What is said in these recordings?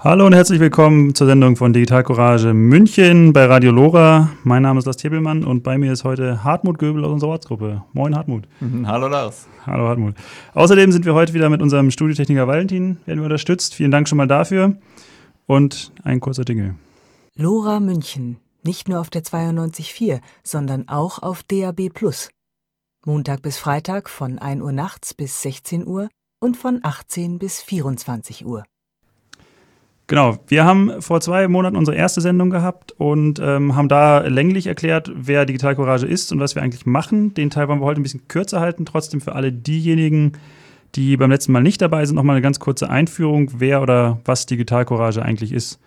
Hallo und herzlich willkommen zur Sendung von Digital Courage München bei Radio Lora. Mein Name ist Lars Tebelmann und bei mir ist heute Hartmut Göbel aus unserer Ortsgruppe. Moin Hartmut. Hallo Lars. Hallo Hartmut. Außerdem sind wir heute wieder mit unserem Studiotechniker Valentin, werden wir unterstützt. Vielen Dank schon mal dafür. Und ein kurzer Dinge. Lora München. Nicht nur auf der 92.4, sondern auch auf DAB+. Montag bis Freitag von 1 Uhr nachts bis 16 Uhr und von 18 bis 24 Uhr. Genau, wir haben vor zwei Monaten unsere erste Sendung gehabt und ähm, haben da länglich erklärt, wer Digital Courage ist und was wir eigentlich machen. Den Teil wollen wir heute ein bisschen kürzer halten. Trotzdem für alle diejenigen, die beim letzten Mal nicht dabei sind, nochmal eine ganz kurze Einführung, wer oder was Digital Courage eigentlich ist.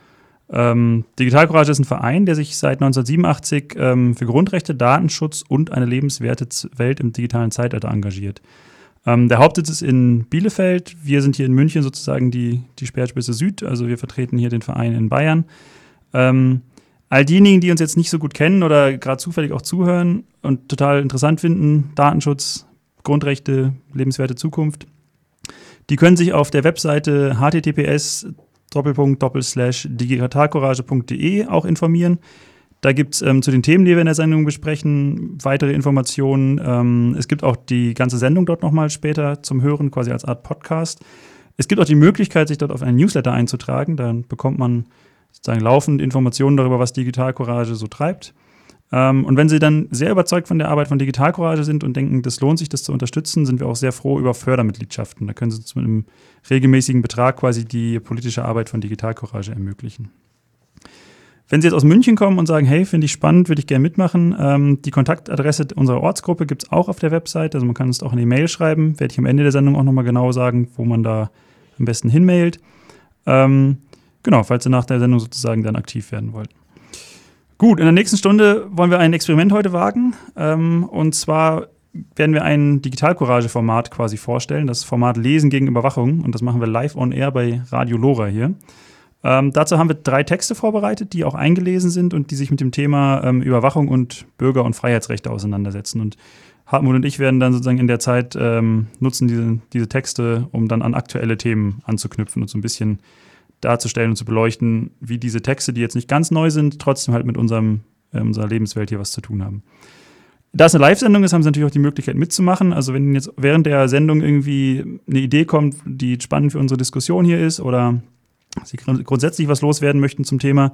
Ähm, Digital Courage ist ein Verein, der sich seit 1987 ähm, für Grundrechte, Datenschutz und eine lebenswerte Welt im digitalen Zeitalter engagiert. Ähm, der Hauptsitz ist in Bielefeld. Wir sind hier in München sozusagen die, die Speerspitze Süd. Also wir vertreten hier den Verein in Bayern. Ähm, all diejenigen, die uns jetzt nicht so gut kennen oder gerade zufällig auch zuhören und total interessant finden, Datenschutz, Grundrechte, lebenswerte Zukunft, die können sich auf der Webseite https digitalcourage.de auch informieren. Da gibt es ähm, zu den Themen, die wir in der Sendung besprechen, weitere Informationen. Ähm, es gibt auch die ganze Sendung dort nochmal später zum Hören, quasi als Art Podcast. Es gibt auch die Möglichkeit, sich dort auf einen Newsletter einzutragen. Dann bekommt man sozusagen laufend Informationen darüber, was Digital Courage so treibt. Ähm, und wenn Sie dann sehr überzeugt von der Arbeit von Digital Courage sind und denken, das lohnt sich, das zu unterstützen, sind wir auch sehr froh über Fördermitgliedschaften. Da können Sie mit einem regelmäßigen Betrag quasi die politische Arbeit von Digital Courage ermöglichen. Wenn Sie jetzt aus München kommen und sagen, hey, finde ich spannend, würde ich gerne mitmachen, ähm, die Kontaktadresse unserer Ortsgruppe gibt es auch auf der Website. Also man kann uns auch eine E-Mail schreiben. Werde ich am Ende der Sendung auch nochmal genau sagen, wo man da am besten hinmailt. Ähm, genau, falls Sie nach der Sendung sozusagen dann aktiv werden wollt. Gut, in der nächsten Stunde wollen wir ein Experiment heute wagen. Ähm, und zwar werden wir ein Digital-Courage-Format quasi vorstellen, das Format Lesen gegen Überwachung. Und das machen wir live on air bei Radio Lora hier. Ähm, dazu haben wir drei Texte vorbereitet, die auch eingelesen sind und die sich mit dem Thema ähm, Überwachung und Bürger- und Freiheitsrechte auseinandersetzen. Und Hartmut und ich werden dann sozusagen in der Zeit ähm, nutzen diese, diese Texte, um dann an aktuelle Themen anzuknüpfen und so ein bisschen darzustellen und zu beleuchten, wie diese Texte, die jetzt nicht ganz neu sind, trotzdem halt mit unserem, äh, unserer Lebenswelt hier was zu tun haben. Da es eine Live-Sendung ist, haben Sie natürlich auch die Möglichkeit mitzumachen. Also wenn jetzt während der Sendung irgendwie eine Idee kommt, die spannend für unsere Diskussion hier ist oder Sie grundsätzlich was loswerden möchten zum Thema,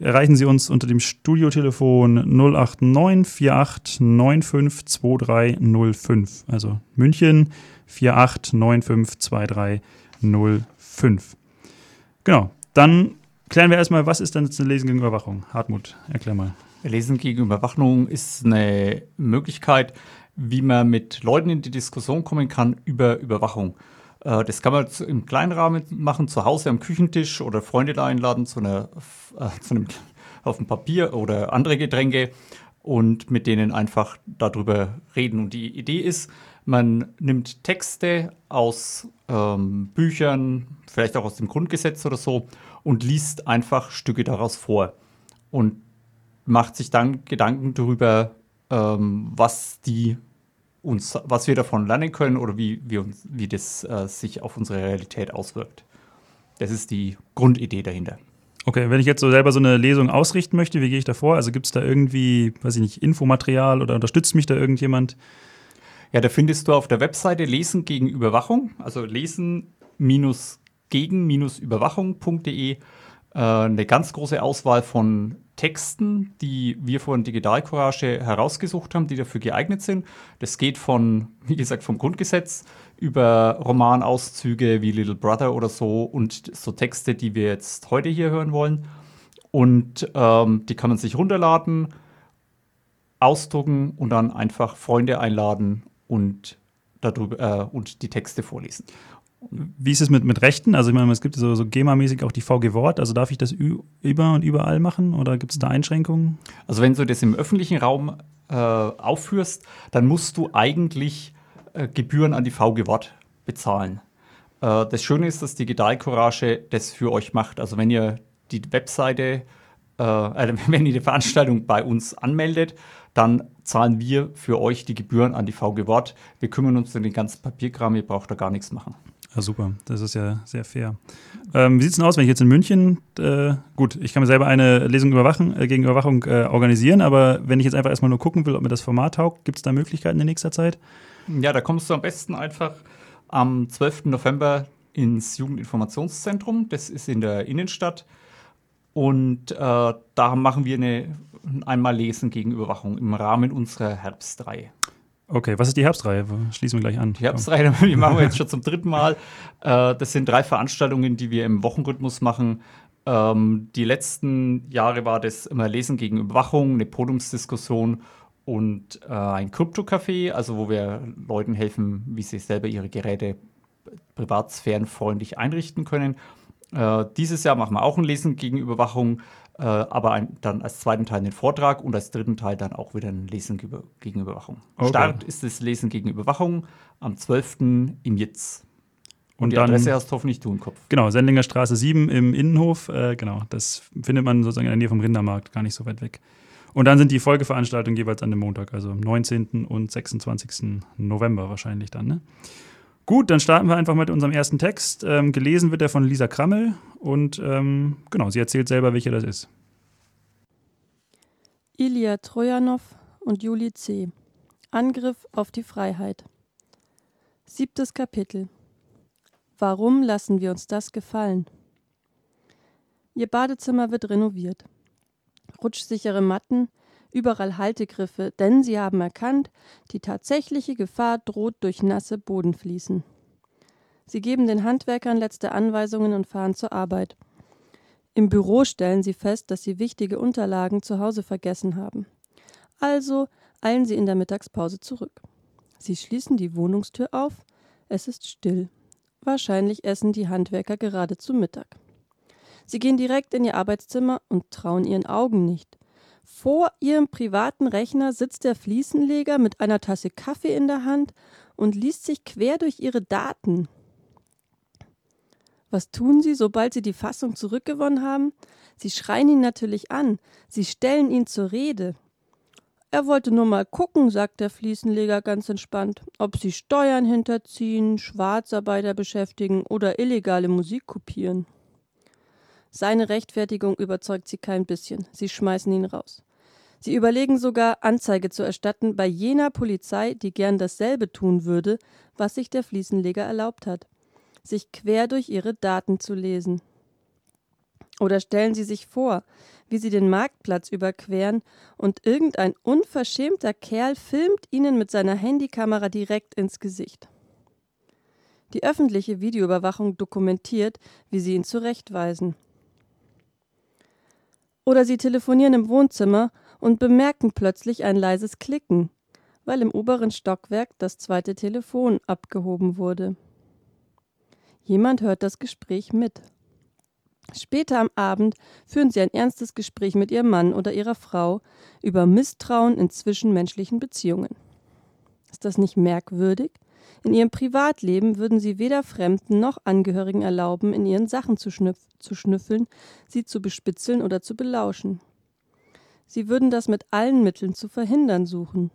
erreichen Sie uns unter dem Studiotelefon 089 48 95 2305. Also München 48 95 2305. Genau, dann klären wir erstmal, was ist denn jetzt eine Lesen gegen Überwachung? Hartmut, erklär mal. Lesen gegen Überwachung ist eine Möglichkeit, wie man mit Leuten in die Diskussion kommen kann über Überwachung. Äh, das kann man im kleinen Rahmen machen, zu Hause am Küchentisch oder Freunde einladen zu, einer, äh, zu einem auf dem Papier oder andere Getränke und mit denen einfach darüber reden. Und die Idee ist, man nimmt Texte aus ähm, Büchern, vielleicht auch aus dem Grundgesetz oder so, und liest einfach Stücke daraus vor und macht sich dann Gedanken darüber, ähm, was die uns, was wir davon lernen können oder wie, wie, uns, wie das äh, sich auf unsere Realität auswirkt. Das ist die Grundidee dahinter. Okay, wenn ich jetzt so selber so eine Lesung ausrichten möchte, wie gehe ich da vor? Also gibt es da irgendwie, weiß ich nicht, Infomaterial oder unterstützt mich da irgendjemand? Ja, da findest du auf der Webseite Lesen gegen Überwachung, also lesen-gegen-überwachung.de äh, eine ganz große Auswahl von Texten, die wir von Digital Courage herausgesucht haben, die dafür geeignet sind. Das geht von, wie gesagt, vom Grundgesetz über Romanauszüge wie Little Brother oder so und so Texte, die wir jetzt heute hier hören wollen. Und ähm, die kann man sich runterladen, ausdrucken und dann einfach Freunde einladen und darüber äh, und die Texte vorlesen. Wie ist es mit, mit Rechten? Also ich meine, es gibt so, so GEMA-mäßig auch die VG Wort. Also darf ich das über und überall machen oder gibt es da Einschränkungen? Also wenn du das im öffentlichen Raum äh, aufführst, dann musst du eigentlich äh, Gebühren an die VG Wort bezahlen. Äh, das Schöne ist, dass Digital Courage das für euch macht. Also wenn ihr die Webseite, äh, äh, wenn ihr die Veranstaltung bei uns anmeldet, dann zahlen wir für euch die Gebühren an die VG Wort. Wir kümmern uns um den ganzen Papierkram, ihr braucht da gar nichts machen. Ja, super, das ist ja sehr fair. Ähm, wie sieht es denn aus, wenn ich jetzt in München, äh, gut, ich kann mir selber eine Lesung überwachen, äh, gegen Überwachung äh, organisieren, aber wenn ich jetzt einfach erstmal nur gucken will, ob mir das Format taugt, gibt es da Möglichkeiten in nächster Zeit? Ja, da kommst du am besten einfach am 12. November ins Jugendinformationszentrum. Das ist in der Innenstadt. Und äh, da machen wir eine einmal Lesen gegen Überwachung im Rahmen unserer Herbstreihe. Okay, was ist die Herbstreihe? Schließen wir gleich an. Die Herbstreihe, die machen wir jetzt schon zum dritten Mal. Äh, das sind drei Veranstaltungen, die wir im Wochenrhythmus machen. Ähm, die letzten Jahre war das immer Lesen gegen Überwachung, eine Podiumsdiskussion und äh, ein Krypto-Café, also wo wir Leuten helfen, wie sie selber ihre Geräte privatsphärenfreundlich einrichten können. Äh, dieses Jahr machen wir auch ein Lesen gegen Überwachung, äh, aber ein, dann als zweiten Teil den Vortrag und als dritten Teil dann auch wieder ein Lesen gegen Überwachung. Okay. Start ist das Lesen gegen Überwachung am 12. im Jitz. Und, und die dann, Adresse hast du hoffentlich du im Kopf. Genau, Sendlinger Straße 7 im Innenhof. Äh, genau, das findet man sozusagen in der Nähe vom Rindermarkt, gar nicht so weit weg. Und dann sind die Folgeveranstaltungen jeweils an dem Montag, also am 19. und 26. November wahrscheinlich dann. Ne? Gut, dann starten wir einfach mit unserem ersten Text. Ähm, gelesen wird er von Lisa Krammel und ähm, genau, sie erzählt selber, welcher das ist. Ilya Trojanow und Juli C. Angriff auf die Freiheit. Siebtes Kapitel. Warum lassen wir uns das gefallen? Ihr Badezimmer wird renoviert rutschsichere Matten, überall Haltegriffe, denn sie haben erkannt, die tatsächliche Gefahr droht durch nasse Bodenfliesen. Sie geben den Handwerkern letzte Anweisungen und fahren zur Arbeit. Im Büro stellen sie fest, dass sie wichtige Unterlagen zu Hause vergessen haben. Also eilen sie in der Mittagspause zurück. Sie schließen die Wohnungstür auf. Es ist still. Wahrscheinlich essen die Handwerker gerade zu Mittag. Sie gehen direkt in ihr Arbeitszimmer und trauen ihren Augen nicht. Vor ihrem privaten Rechner sitzt der Fliesenleger mit einer Tasse Kaffee in der Hand und liest sich quer durch ihre Daten. Was tun sie, sobald sie die Fassung zurückgewonnen haben? Sie schreien ihn natürlich an, sie stellen ihn zur Rede. Er wollte nur mal gucken, sagt der Fliesenleger ganz entspannt, ob sie Steuern hinterziehen, Schwarzarbeiter beschäftigen oder illegale Musik kopieren. Seine Rechtfertigung überzeugt sie kein bisschen. Sie schmeißen ihn raus. Sie überlegen sogar, Anzeige zu erstatten bei jener Polizei, die gern dasselbe tun würde, was sich der Fliesenleger erlaubt hat, sich quer durch ihre Daten zu lesen. Oder stellen Sie sich vor, wie Sie den Marktplatz überqueren und irgendein unverschämter Kerl filmt Ihnen mit seiner Handykamera direkt ins Gesicht. Die öffentliche Videoüberwachung dokumentiert, wie Sie ihn zurechtweisen. Oder sie telefonieren im Wohnzimmer und bemerken plötzlich ein leises Klicken, weil im oberen Stockwerk das zweite Telefon abgehoben wurde. Jemand hört das Gespräch mit. Später am Abend führen sie ein ernstes Gespräch mit ihrem Mann oder ihrer Frau über Misstrauen in zwischenmenschlichen Beziehungen. Ist das nicht merkwürdig? In ihrem Privatleben würden sie weder Fremden noch Angehörigen erlauben, in ihren Sachen zu, schnüff zu schnüffeln, sie zu bespitzeln oder zu belauschen. Sie würden das mit allen Mitteln zu verhindern suchen.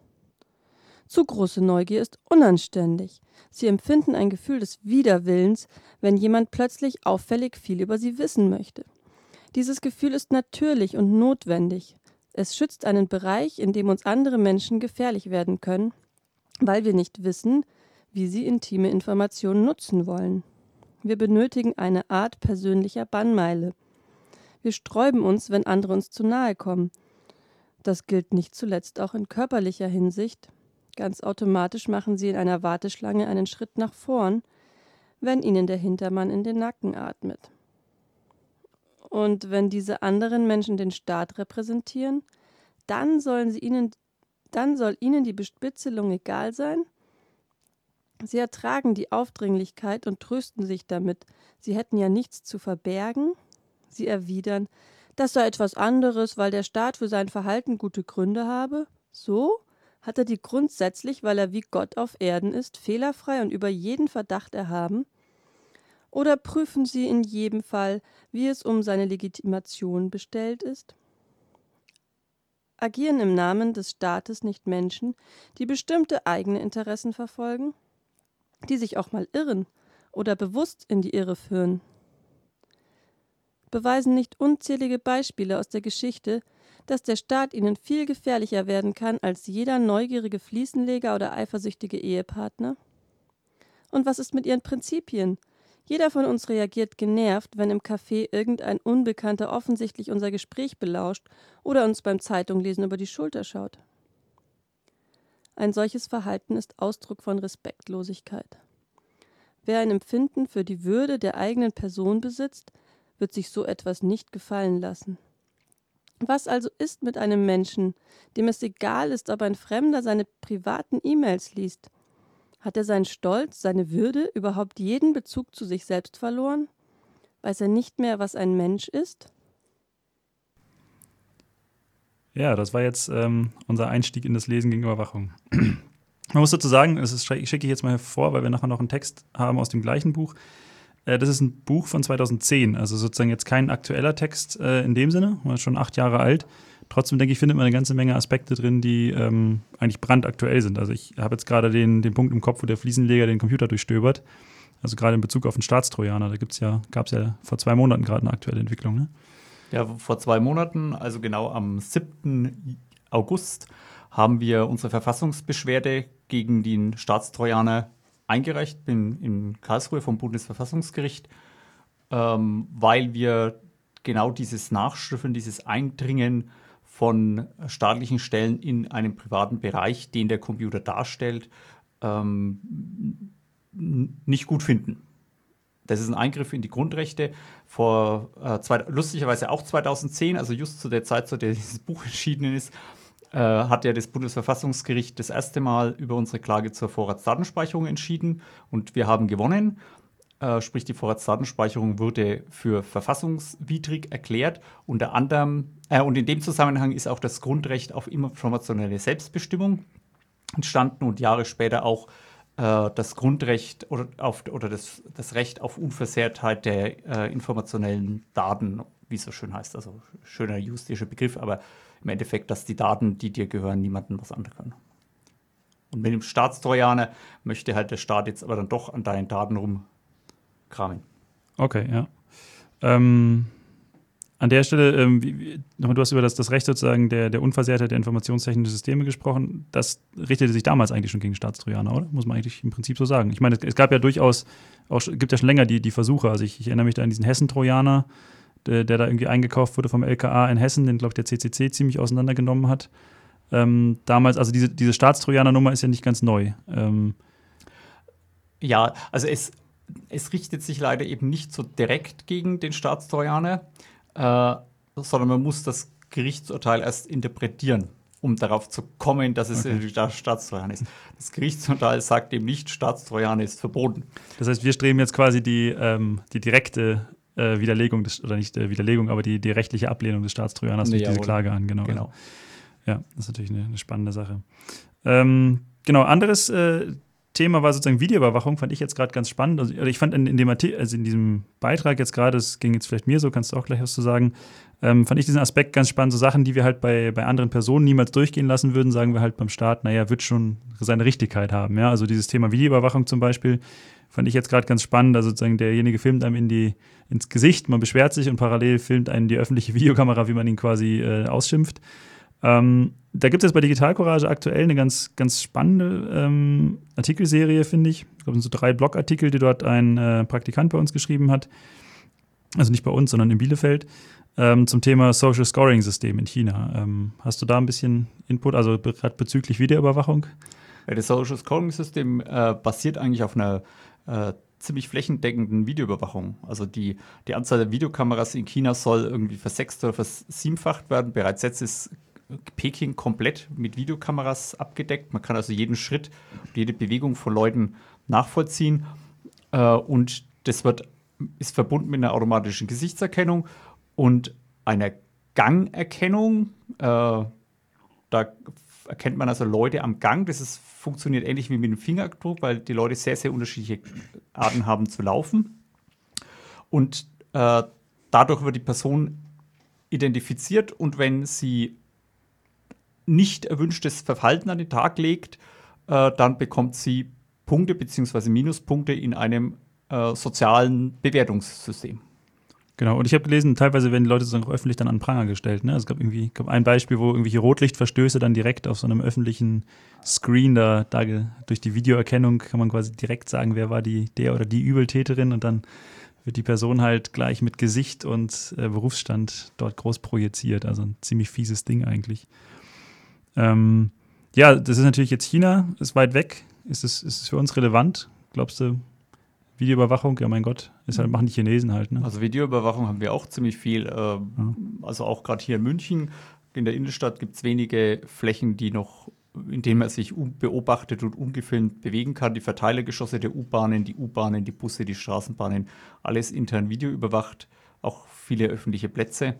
Zu große Neugier ist unanständig. Sie empfinden ein Gefühl des Widerwillens, wenn jemand plötzlich auffällig viel über sie wissen möchte. Dieses Gefühl ist natürlich und notwendig. Es schützt einen Bereich, in dem uns andere Menschen gefährlich werden können, weil wir nicht wissen, wie sie intime Informationen nutzen wollen. Wir benötigen eine Art persönlicher Bannmeile. Wir sträuben uns, wenn andere uns zu nahe kommen. Das gilt nicht zuletzt auch in körperlicher Hinsicht. Ganz automatisch machen sie in einer Warteschlange einen Schritt nach vorn, wenn ihnen der Hintermann in den Nacken atmet. Und wenn diese anderen Menschen den Staat repräsentieren, dann sollen sie ihnen dann soll ihnen die Bespitzelung egal sein Sie ertragen die Aufdringlichkeit und trösten sich damit, sie hätten ja nichts zu verbergen. Sie erwidern, das sei etwas anderes, weil der Staat für sein Verhalten gute Gründe habe. So? Hat er die grundsätzlich, weil er wie Gott auf Erden ist, fehlerfrei und über jeden Verdacht erhaben? Oder prüfen Sie in jedem Fall, wie es um seine Legitimation bestellt ist? Agieren im Namen des Staates nicht Menschen, die bestimmte eigene Interessen verfolgen? die sich auch mal irren oder bewusst in die Irre führen. Beweisen nicht unzählige Beispiele aus der Geschichte, dass der Staat ihnen viel gefährlicher werden kann als jeder neugierige Fliesenleger oder eifersüchtige Ehepartner? Und was ist mit ihren Prinzipien? Jeder von uns reagiert genervt, wenn im Café irgendein Unbekannter offensichtlich unser Gespräch belauscht oder uns beim Zeitunglesen über die Schulter schaut. Ein solches Verhalten ist Ausdruck von Respektlosigkeit. Wer ein Empfinden für die Würde der eigenen Person besitzt, wird sich so etwas nicht gefallen lassen. Was also ist mit einem Menschen, dem es egal ist, ob ein Fremder seine privaten E-Mails liest? Hat er seinen Stolz, seine Würde, überhaupt jeden Bezug zu sich selbst verloren? Weiß er nicht mehr, was ein Mensch ist? Ja, das war jetzt ähm, unser Einstieg in das Lesen gegen Überwachung. Man muss dazu sagen, das schicke ich jetzt mal hervor, weil wir nachher noch einen Text haben aus dem gleichen Buch. Äh, das ist ein Buch von 2010, also sozusagen jetzt kein aktueller Text äh, in dem Sinne, schon acht Jahre alt. Trotzdem denke ich, findet man eine ganze Menge Aspekte drin, die ähm, eigentlich brandaktuell sind. Also ich habe jetzt gerade den, den Punkt im Kopf, wo der Fliesenleger den Computer durchstöbert. Also gerade in Bezug auf den Staatstrojaner, da ja, gab es ja vor zwei Monaten gerade eine aktuelle Entwicklung. Ne? Ja, vor zwei Monaten, also genau am 7. August, haben wir unsere Verfassungsbeschwerde gegen den Staatstrojaner eingereicht, bin in Karlsruhe vom Bundesverfassungsgericht, ähm, weil wir genau dieses Nachschriffeln, dieses Eindringen von staatlichen Stellen in einen privaten Bereich, den der Computer darstellt, ähm, nicht gut finden. Das ist ein Eingriff in die Grundrechte. Vor äh, zwei, lustigerweise auch 2010, also just zu der Zeit, zu der dieses Buch erschienen ist, äh, hat ja das Bundesverfassungsgericht das erste Mal über unsere Klage zur Vorratsdatenspeicherung entschieden und wir haben gewonnen. Äh, sprich, die Vorratsdatenspeicherung wurde für verfassungswidrig erklärt. Unter anderem, äh, und in dem Zusammenhang ist auch das Grundrecht auf informationelle Selbstbestimmung entstanden und Jahre später auch äh, das Grundrecht oder, auf, oder das, das Recht auf Unversehrtheit der äh, informationellen Daten, wie es so schön heißt. Also schöner juristischer Begriff, aber im Endeffekt, dass die Daten, die dir gehören, niemandem was anderes können. Und mit dem Staatstrojaner möchte halt der Staat jetzt aber dann doch an deinen Daten rumkramen. Okay, ja. Ähm, an der Stelle, ähm, wie, du hast über das, das Recht sozusagen der, der Unversehrtheit der informationstechnischen Systeme gesprochen. Das richtete sich damals eigentlich schon gegen Staatstrojaner, oder? Muss man eigentlich im Prinzip so sagen. Ich meine, es, es gab ja durchaus, auch, gibt ja schon länger die, die Versuche. Also ich, ich erinnere mich da an diesen Hessen-Trojaner, der, der, da irgendwie eingekauft wurde vom LKA in Hessen, den, glaube ich, der CCC ziemlich auseinandergenommen hat. Ähm, damals, also diese, diese Staatstrojaner-Nummer ist ja nicht ganz neu. Ähm ja, also es, es richtet sich leider eben nicht so direkt gegen den Staatstrojaner, äh, sondern man muss das Gerichtsurteil erst interpretieren, um darauf zu kommen, dass es okay. Staatstrojaner ist. Das Gerichtsurteil sagt eben nicht, Staatstrojaner ist verboten. Das heißt, wir streben jetzt quasi die, ähm, die direkte äh, Widerlegung des, oder nicht äh, Widerlegung, aber die, die rechtliche Ablehnung des Staatstrojaners nee, durch diese Klage an. Genau. genau. Also, ja, das ist natürlich eine, eine spannende Sache. Ähm, genau, anderes äh, Thema war sozusagen Videoüberwachung, fand ich jetzt gerade ganz spannend. Also, ich fand in, in, dem also in diesem Beitrag jetzt gerade, das ging jetzt vielleicht mir so, kannst du auch gleich was zu sagen, ähm, fand ich diesen Aspekt ganz spannend. So Sachen, die wir halt bei, bei anderen Personen niemals durchgehen lassen würden, sagen wir halt beim Staat, naja, wird schon seine Richtigkeit haben. Ja? Also dieses Thema Videoüberwachung zum Beispiel fand ich jetzt gerade ganz spannend. Also sozusagen derjenige filmt einem in die, ins Gesicht, man beschwert sich und parallel filmt einen die öffentliche Videokamera, wie man ihn quasi äh, ausschimpft. Ähm, da gibt es bei Digital Courage aktuell eine ganz, ganz spannende ähm, Artikelserie, finde ich. Ich glaube, es sind so drei Blogartikel, die dort ein äh, Praktikant bei uns geschrieben hat. Also nicht bei uns, sondern in Bielefeld. Ähm, zum Thema Social Scoring System in China. Ähm, hast du da ein bisschen Input, also gerade bezüglich Videoüberwachung? Das Social Scoring System äh, basiert eigentlich auf einer äh, ziemlich flächendeckenden Videoüberwachung. Also die, die Anzahl der Videokameras in China soll irgendwie versechst oder versiebenfacht werden. Bereits jetzt ist Peking komplett mit Videokameras abgedeckt. Man kann also jeden Schritt, jede Bewegung von Leuten nachvollziehen. Äh, und das wird, ist verbunden mit einer automatischen Gesichtserkennung und einer Gangerkennung. Äh, da erkennt man also Leute am Gang. Das ist, funktioniert ähnlich wie mit dem Fingerabdruck, weil die Leute sehr, sehr unterschiedliche Arten haben zu laufen. Und äh, dadurch wird die Person identifiziert und wenn sie nicht erwünschtes Verhalten an den Tag legt, äh, dann bekommt sie Punkte bzw. Minuspunkte in einem äh, sozialen Bewertungssystem. Genau, und ich habe gelesen, teilweise werden die Leute sozusagen auch öffentlich dann an Pranger gestellt. Ne? Also es gab irgendwie gab ein Beispiel, wo irgendwelche Rotlichtverstöße dann direkt auf so einem öffentlichen Screen da, da durch die Videoerkennung kann man quasi direkt sagen, wer war die, der oder die Übeltäterin und dann wird die Person halt gleich mit Gesicht und äh, Berufsstand dort groß projiziert. Also ein ziemlich fieses Ding eigentlich. Ähm, ja, das ist natürlich jetzt China, ist weit weg. Ist es, ist es für uns relevant? Glaubst du, Videoüberwachung, ja mein Gott, ist halt, machen die Chinesen halt. Ne? Also Videoüberwachung haben wir auch ziemlich viel. Äh. Also auch gerade hier in München, in der Innenstadt gibt es wenige Flächen, die noch, in denen man sich beobachtet und ungefilmt bewegen kann. Die Verteilergeschosse der U-Bahnen, die U-Bahnen, die Busse, die Straßenbahnen, alles intern videoüberwacht, auch viele öffentliche Plätze.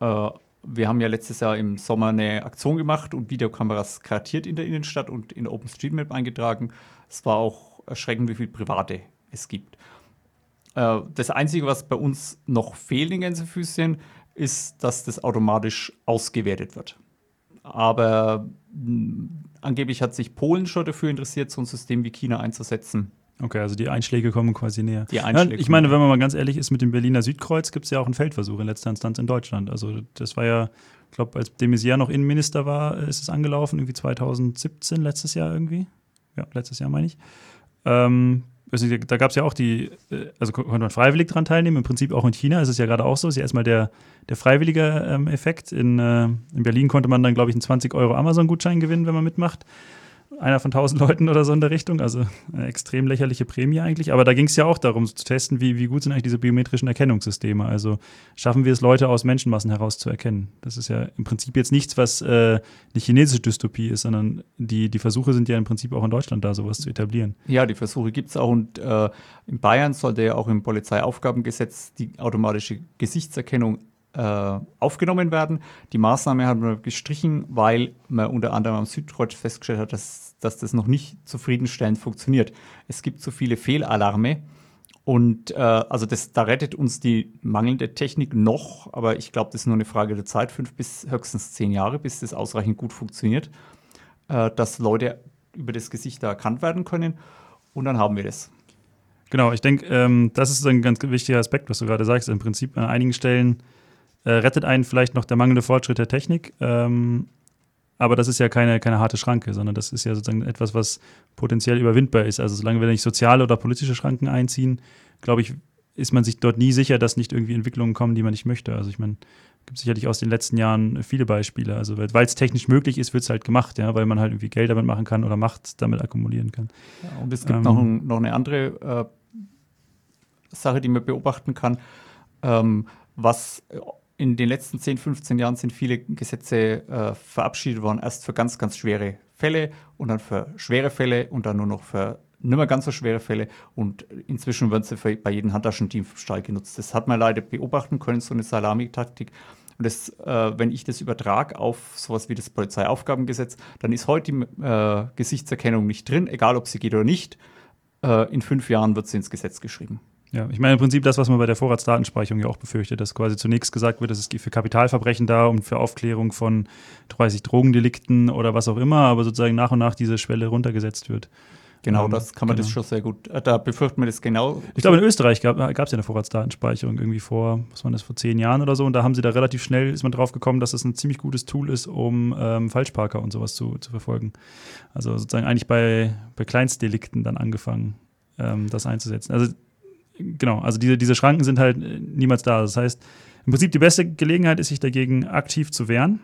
Äh, wir haben ja letztes Jahr im Sommer eine Aktion gemacht und Videokameras kartiert in der Innenstadt und in OpenStreetMap eingetragen. Es war auch erschreckend, wie viele private es gibt. Äh, das Einzige, was bei uns noch fehlt in Gänsefüßchen, ist, dass das automatisch ausgewertet wird. Aber mh, hm, angeblich hat sich Polen schon dafür interessiert, so ein System wie China einzusetzen. Okay, also die Einschläge kommen quasi näher. Die Einschläge ja, ich meine, wenn man mal ganz ehrlich ist, mit dem Berliner Südkreuz gibt es ja auch einen Feldversuch in letzter Instanz in Deutschland. Also das war ja, ich glaube, als de Maizière noch Innenminister war, ist es angelaufen, irgendwie 2017, letztes Jahr irgendwie. Ja, letztes Jahr meine ich. Ähm, also da gab es ja auch die, äh, also konnte man freiwillig daran teilnehmen. Im Prinzip auch in China ist es ja gerade auch so. Ist ja erstmal der, der freiwillige ähm, Effekt. In, äh, in Berlin konnte man dann, glaube ich, einen 20 Euro Amazon-Gutschein gewinnen, wenn man mitmacht einer von tausend Leuten oder so in der Richtung. Also eine extrem lächerliche Prämie eigentlich. Aber da ging es ja auch darum zu testen, wie, wie gut sind eigentlich diese biometrischen Erkennungssysteme. Also schaffen wir es, Leute aus Menschenmassen heraus zu erkennen. Das ist ja im Prinzip jetzt nichts, was äh, eine chinesische Dystopie ist, sondern die, die Versuche sind ja im Prinzip auch in Deutschland da, sowas zu etablieren. Ja, die Versuche gibt es auch. Und äh, in Bayern sollte ja auch im Polizeiaufgabengesetz die automatische Gesichtserkennung äh, aufgenommen werden. Die Maßnahme hat man gestrichen, weil man unter anderem am Südkreuz festgestellt hat, dass, dass das noch nicht zufriedenstellend funktioniert. Es gibt zu viele Fehlalarme. Und äh, also das, da rettet uns die mangelnde Technik noch, aber ich glaube, das ist nur eine Frage der Zeit, fünf bis höchstens zehn Jahre, bis das ausreichend gut funktioniert, äh, dass Leute über das Gesicht da erkannt werden können. Und dann haben wir das. Genau, ich denke, ähm, das ist ein ganz wichtiger Aspekt, was du gerade sagst. Im Prinzip an einigen Stellen äh, rettet einen vielleicht noch der mangelnde Fortschritt der Technik. Ähm, aber das ist ja keine, keine harte Schranke, sondern das ist ja sozusagen etwas, was potenziell überwindbar ist. Also solange wir nicht soziale oder politische Schranken einziehen, glaube ich, ist man sich dort nie sicher, dass nicht irgendwie Entwicklungen kommen, die man nicht möchte. Also ich meine, gibt sicherlich aus den letzten Jahren viele Beispiele. Also weil es technisch möglich ist, wird es halt gemacht, ja, weil man halt irgendwie Geld damit machen kann oder Macht damit akkumulieren kann. Ja, und es gibt ähm, noch, noch, eine andere äh, Sache, die man beobachten kann, ähm, was in den letzten 10, 15 Jahren sind viele Gesetze äh, verabschiedet worden, erst für ganz, ganz schwere Fälle und dann für schwere Fälle und dann nur noch für nicht mehr ganz so schwere Fälle und inzwischen werden sie für, bei jedem Handtaschendiebstahl genutzt. Das hat man leider beobachten können, so eine Salamitaktik. Und das, äh, wenn ich das übertrage auf sowas wie das Polizeiaufgabengesetz, dann ist heute die äh, Gesichtserkennung nicht drin, egal ob sie geht oder nicht. Äh, in fünf Jahren wird sie ins Gesetz geschrieben. Ja, ich meine im Prinzip das, was man bei der Vorratsdatenspeicherung ja auch befürchtet, dass quasi zunächst gesagt wird, es ist für Kapitalverbrechen da und für Aufklärung von 30 Drogendelikten oder was auch immer, aber sozusagen nach und nach diese Schwelle runtergesetzt wird. Genau, ähm, das kann man genau. das schon sehr gut. Äh, da befürchten wir das genau. Ich glaube, in Österreich gab es ja eine Vorratsdatenspeicherung irgendwie vor, was war das, vor zehn Jahren oder so. Und da haben sie da relativ schnell, ist man drauf gekommen, dass es das ein ziemlich gutes Tool ist, um ähm, Falschparker und sowas zu, zu verfolgen. Also sozusagen eigentlich bei, bei Kleinstdelikten dann angefangen, ähm, das einzusetzen. Also genau, also diese, diese Schranken sind halt äh, niemals da. Das heißt, im Prinzip die beste Gelegenheit ist, sich dagegen aktiv zu wehren.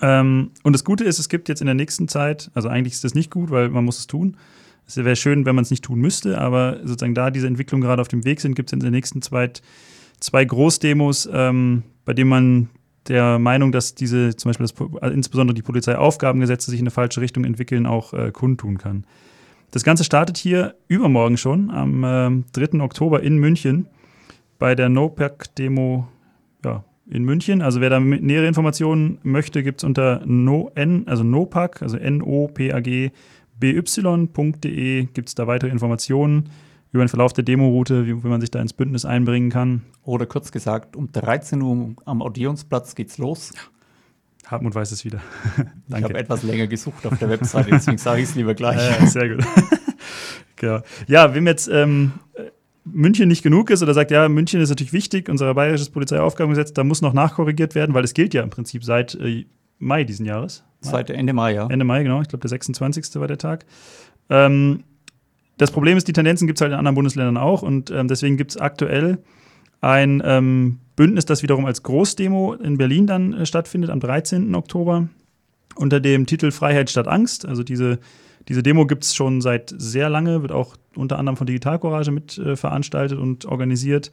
Ähm, und das Gute ist, es gibt jetzt in der nächsten Zeit, also eigentlich ist das nicht gut, weil man muss es tun. Es wäre schön, wenn man es nicht tun müsste, aber sozusagen da diese Entwicklungen gerade auf dem Weg sind, gibt es in der nächsten Zeit zwei Großdemos, ähm, bei denen man der Meinung, dass diese, zum Beispiel das, also insbesondere die Polizeiaufgabengesetze sich in eine falsche Richtung entwickeln, auch äh, kundtun kann. Das Ganze startet hier übermorgen schon, am äh, 3. Oktober in München, bei der NOPAC-Demo ja, in München. Also wer da nähere Informationen möchte, gibt es unter no, n, also NOPAC, also N-O-P-A-G, by.de gibt es da weitere Informationen über den Verlauf der Demoroute, wie, wie man sich da ins Bündnis einbringen kann. Oder kurz gesagt, um 13 Uhr am Audiensplatz geht's los. Ja. Hartmut weiß es wieder. ich habe etwas länger gesucht auf der Webseite, deswegen sage ich es lieber gleich. Äh, sehr gut. ja. ja, wem jetzt ähm, München nicht genug ist oder sagt, ja, München ist natürlich wichtig, unser bayerisches Polizeiaufgabengesetz, da muss noch nachkorrigiert werden, weil es gilt ja im Prinzip seit äh, Mai diesen Jahres. Seit Ende Mai, ja. Ende Mai, genau. Ich glaube, der 26. war der Tag. Ähm, das Problem ist, die Tendenzen gibt es halt in anderen Bundesländern auch und ähm, deswegen gibt es aktuell ein ähm, Bündnis, das wiederum als Großdemo in Berlin dann äh, stattfindet am 13. Oktober unter dem Titel Freiheit statt Angst. Also diese, diese Demo gibt es schon seit sehr lange, wird auch unter anderem von Digital Courage mit äh, veranstaltet und organisiert.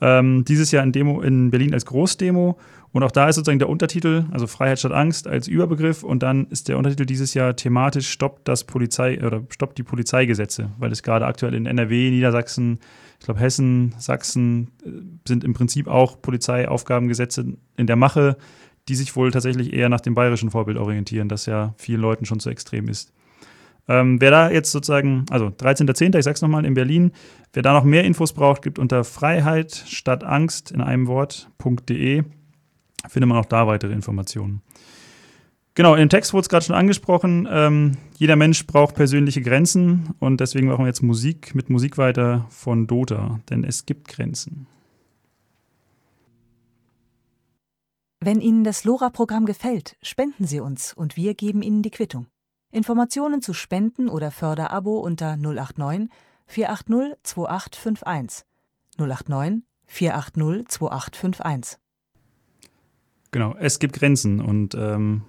Ähm, dieses Jahr in, Demo, in Berlin als Großdemo. Und auch da ist sozusagen der Untertitel, also Freiheit statt Angst als Überbegriff. Und dann ist der Untertitel dieses Jahr thematisch Stoppt das Polizei oder Stoppt die Polizeigesetze, weil es gerade aktuell in NRW, Niedersachsen, ich glaube Hessen, Sachsen äh, sind im Prinzip auch Polizeiaufgabengesetze in der Mache, die sich wohl tatsächlich eher nach dem bayerischen Vorbild orientieren, das ja vielen Leuten schon zu extrem ist. Ähm, wer da jetzt sozusagen, also 13.10., ich sag's nochmal, in Berlin, wer da noch mehr Infos braucht, gibt unter Freiheit statt Angst in einem Wort.de, findet man auch da weitere Informationen. Genau, im Text wurde es gerade schon angesprochen, ähm, jeder Mensch braucht persönliche Grenzen und deswegen machen wir jetzt Musik mit Musik weiter von Dota, denn es gibt Grenzen. Wenn Ihnen das LoRa-Programm gefällt, spenden Sie uns und wir geben Ihnen die Quittung. Informationen zu Spenden oder Förderabo unter 089 480 2851. 089 480 2851. Genau, es gibt Grenzen und ähm,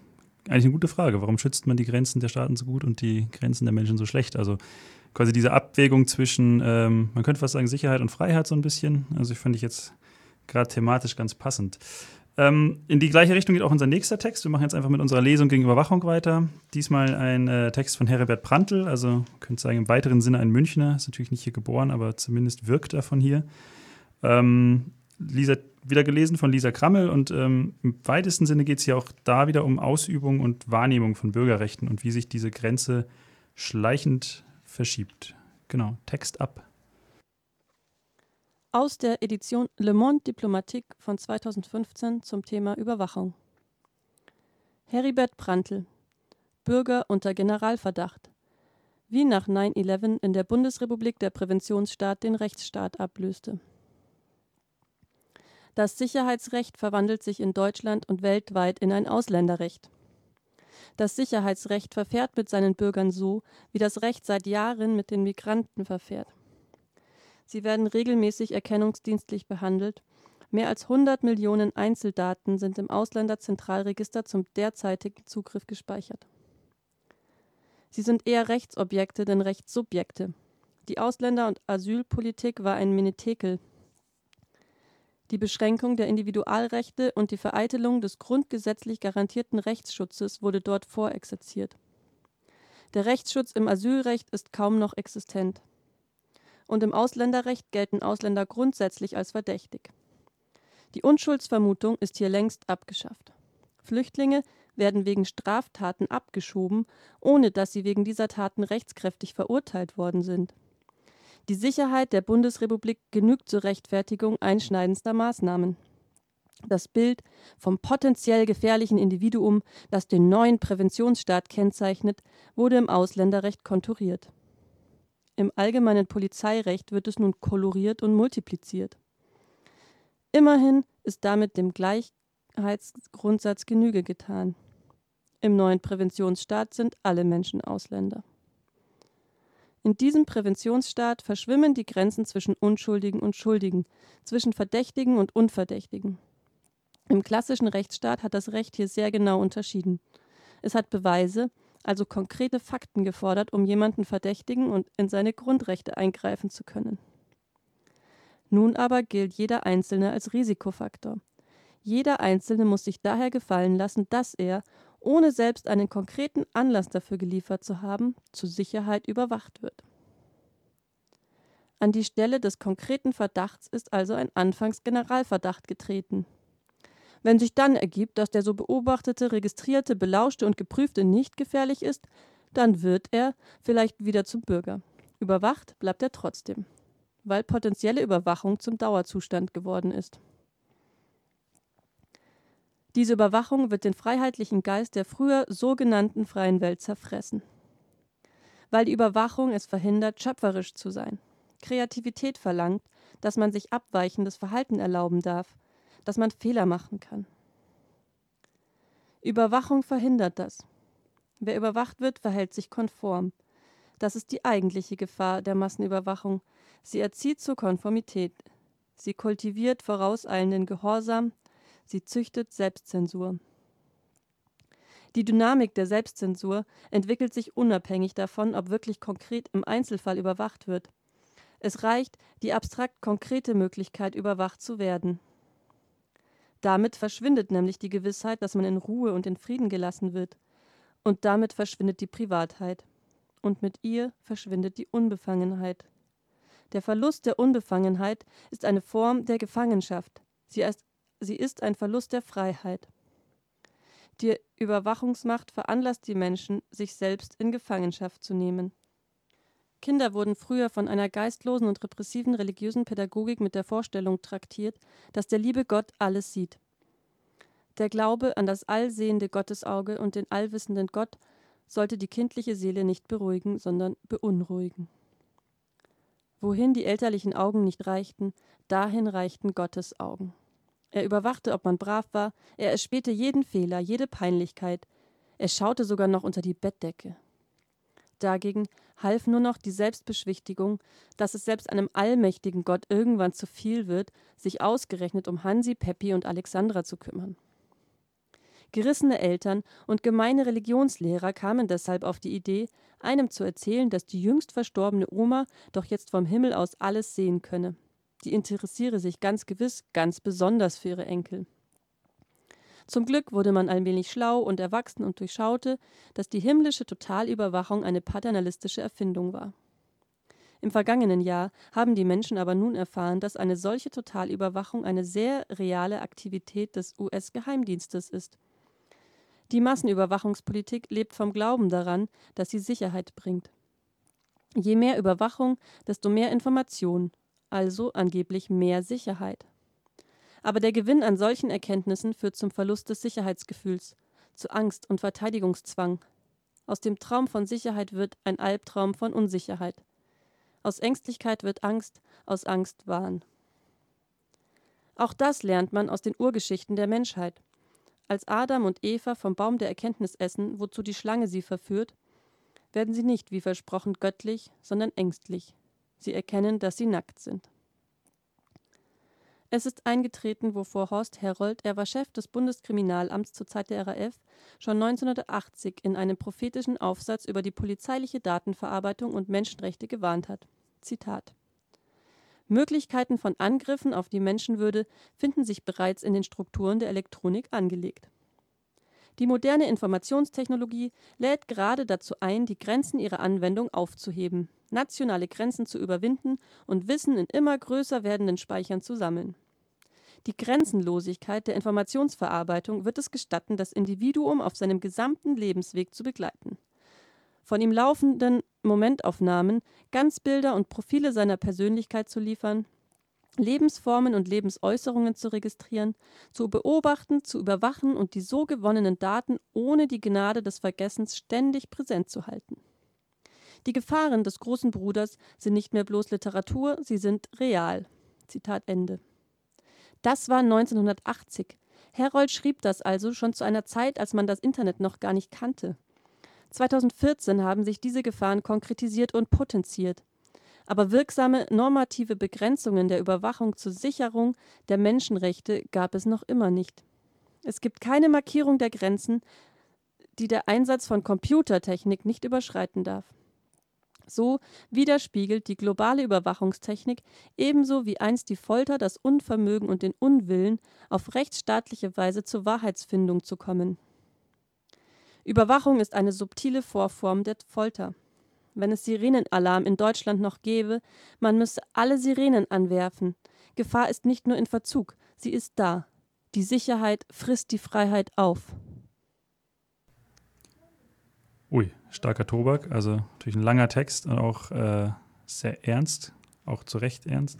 eigentlich eine gute Frage. Warum schützt man die Grenzen der Staaten so gut und die Grenzen der Menschen so schlecht? Also quasi diese Abwägung zwischen, ähm, man könnte fast sagen, Sicherheit und Freiheit so ein bisschen. Also ich fand ich jetzt gerade thematisch ganz passend. Ähm, in die gleiche Richtung geht auch unser nächster Text. Wir machen jetzt einfach mit unserer Lesung gegen Überwachung weiter. Diesmal ein äh, Text von Heribert Prantl, also könnte sagen im weiteren Sinne ein Münchner. Ist natürlich nicht hier geboren, aber zumindest wirkt er von hier. Ähm, Lisa, wieder gelesen von Lisa Krammel und ähm, im weitesten Sinne geht es hier auch da wieder um Ausübung und Wahrnehmung von Bürgerrechten und wie sich diese Grenze schleichend verschiebt. Genau, Text ab aus der Edition Le Monde Diplomatique von 2015 zum Thema Überwachung. Heribert Prantl Bürger unter Generalverdacht. Wie nach 9-11 in der Bundesrepublik der Präventionsstaat den Rechtsstaat ablöste. Das Sicherheitsrecht verwandelt sich in Deutschland und weltweit in ein Ausländerrecht. Das Sicherheitsrecht verfährt mit seinen Bürgern so, wie das Recht seit Jahren mit den Migranten verfährt. Sie werden regelmäßig erkennungsdienstlich behandelt. Mehr als 100 Millionen Einzeldaten sind im Ausländerzentralregister zum derzeitigen Zugriff gespeichert. Sie sind eher Rechtsobjekte denn Rechtssubjekte. Die Ausländer- und Asylpolitik war ein Menetekel. Die Beschränkung der Individualrechte und die Vereitelung des grundgesetzlich garantierten Rechtsschutzes wurde dort vorexerziert. Der Rechtsschutz im Asylrecht ist kaum noch existent und im Ausländerrecht gelten Ausländer grundsätzlich als verdächtig. Die Unschuldsvermutung ist hier längst abgeschafft. Flüchtlinge werden wegen Straftaten abgeschoben, ohne dass sie wegen dieser Taten rechtskräftig verurteilt worden sind. Die Sicherheit der Bundesrepublik genügt zur Rechtfertigung einschneidendster Maßnahmen. Das Bild vom potenziell gefährlichen Individuum, das den neuen Präventionsstaat kennzeichnet, wurde im Ausländerrecht konturiert. Im allgemeinen Polizeirecht wird es nun koloriert und multipliziert. Immerhin ist damit dem Gleichheitsgrundsatz Genüge getan. Im neuen Präventionsstaat sind alle Menschen Ausländer. In diesem Präventionsstaat verschwimmen die Grenzen zwischen Unschuldigen und Schuldigen, zwischen Verdächtigen und Unverdächtigen. Im klassischen Rechtsstaat hat das Recht hier sehr genau unterschieden. Es hat Beweise, also konkrete Fakten gefordert, um jemanden verdächtigen und in seine Grundrechte eingreifen zu können. Nun aber gilt jeder Einzelne als Risikofaktor. Jeder Einzelne muss sich daher gefallen lassen, dass er, ohne selbst einen konkreten Anlass dafür geliefert zu haben, zur Sicherheit überwacht wird. An die Stelle des konkreten Verdachts ist also ein Anfangsgeneralverdacht getreten. Wenn sich dann ergibt, dass der so beobachtete, registrierte, belauschte und geprüfte nicht gefährlich ist, dann wird er vielleicht wieder zum Bürger. Überwacht bleibt er trotzdem, weil potenzielle Überwachung zum Dauerzustand geworden ist. Diese Überwachung wird den freiheitlichen Geist der früher sogenannten freien Welt zerfressen. weil die Überwachung es verhindert, schöpferisch zu sein. Kreativität verlangt, dass man sich abweichendes Verhalten erlauben darf, dass man Fehler machen kann. Überwachung verhindert das. Wer überwacht wird, verhält sich konform. Das ist die eigentliche Gefahr der Massenüberwachung. Sie erzieht zur Konformität. Sie kultiviert vorauseilenden Gehorsam. Sie züchtet Selbstzensur. Die Dynamik der Selbstzensur entwickelt sich unabhängig davon, ob wirklich konkret im Einzelfall überwacht wird. Es reicht die abstrakt konkrete Möglichkeit, überwacht zu werden. Damit verschwindet nämlich die Gewissheit, dass man in Ruhe und in Frieden gelassen wird. Und damit verschwindet die Privatheit. Und mit ihr verschwindet die Unbefangenheit. Der Verlust der Unbefangenheit ist eine Form der Gefangenschaft. Sie ist, sie ist ein Verlust der Freiheit. Die Überwachungsmacht veranlasst die Menschen, sich selbst in Gefangenschaft zu nehmen. Kinder wurden früher von einer geistlosen und repressiven religiösen Pädagogik mit der Vorstellung traktiert, dass der liebe Gott alles sieht. Der Glaube an das allsehende Gottesauge und den allwissenden Gott sollte die kindliche Seele nicht beruhigen, sondern beunruhigen. Wohin die elterlichen Augen nicht reichten, dahin reichten Gottes Augen. Er überwachte, ob man brav war, er erspähte jeden Fehler, jede Peinlichkeit, er schaute sogar noch unter die Bettdecke. Dagegen half nur noch die Selbstbeschwichtigung, dass es selbst einem allmächtigen Gott irgendwann zu viel wird, sich ausgerechnet um Hansi, Peppi und Alexandra zu kümmern. Gerissene Eltern und gemeine Religionslehrer kamen deshalb auf die Idee, einem zu erzählen, dass die jüngst verstorbene Oma doch jetzt vom Himmel aus alles sehen könne. Die interessiere sich ganz gewiss ganz besonders für ihre Enkel. Zum Glück wurde man allmählich schlau und erwachsen und durchschaute, dass die himmlische Totalüberwachung eine paternalistische Erfindung war. Im vergangenen Jahr haben die Menschen aber nun erfahren, dass eine solche Totalüberwachung eine sehr reale Aktivität des US-Geheimdienstes ist. Die Massenüberwachungspolitik lebt vom Glauben daran, dass sie Sicherheit bringt. Je mehr Überwachung, desto mehr Information, also angeblich mehr Sicherheit. Aber der Gewinn an solchen Erkenntnissen führt zum Verlust des Sicherheitsgefühls, zu Angst und Verteidigungszwang. Aus dem Traum von Sicherheit wird ein Albtraum von Unsicherheit. Aus Ängstlichkeit wird Angst, aus Angst Wahn. Auch das lernt man aus den Urgeschichten der Menschheit. Als Adam und Eva vom Baum der Erkenntnis essen, wozu die Schlange sie verführt, werden sie nicht wie versprochen göttlich, sondern ängstlich. Sie erkennen, dass sie nackt sind. Es ist eingetreten, wovor Horst Herold, er war Chef des Bundeskriminalamts zur Zeit der RAF, schon 1980 in einem prophetischen Aufsatz über die polizeiliche Datenverarbeitung und Menschenrechte gewarnt hat. Zitat Möglichkeiten von Angriffen auf die Menschenwürde finden sich bereits in den Strukturen der Elektronik angelegt. Die moderne Informationstechnologie lädt gerade dazu ein, die Grenzen ihrer Anwendung aufzuheben nationale Grenzen zu überwinden und Wissen in immer größer werdenden Speichern zu sammeln. Die Grenzenlosigkeit der Informationsverarbeitung wird es gestatten, das Individuum auf seinem gesamten Lebensweg zu begleiten. Von ihm laufenden Momentaufnahmen, Ganzbilder und Profile seiner Persönlichkeit zu liefern, Lebensformen und Lebensäußerungen zu registrieren, zu beobachten, zu überwachen und die so gewonnenen Daten ohne die Gnade des Vergessens ständig präsent zu halten. Die Gefahren des großen Bruders sind nicht mehr bloß Literatur, sie sind real. Zitat Ende. Das war 1980. Herold schrieb das also schon zu einer Zeit, als man das Internet noch gar nicht kannte. 2014 haben sich diese Gefahren konkretisiert und potenziert. Aber wirksame normative Begrenzungen der Überwachung zur Sicherung der Menschenrechte gab es noch immer nicht. Es gibt keine Markierung der Grenzen, die der Einsatz von Computertechnik nicht überschreiten darf. So widerspiegelt die globale Überwachungstechnik ebenso wie einst die Folter das Unvermögen und den Unwillen, auf rechtsstaatliche Weise zur Wahrheitsfindung zu kommen. Überwachung ist eine subtile Vorform der Folter. Wenn es Sirenenalarm in Deutschland noch gäbe, man müsse alle Sirenen anwerfen. Gefahr ist nicht nur in Verzug, sie ist da. Die Sicherheit frisst die Freiheit auf. Ui, starker Tobak, also natürlich ein langer Text und auch äh, sehr ernst, auch zu Recht ernst.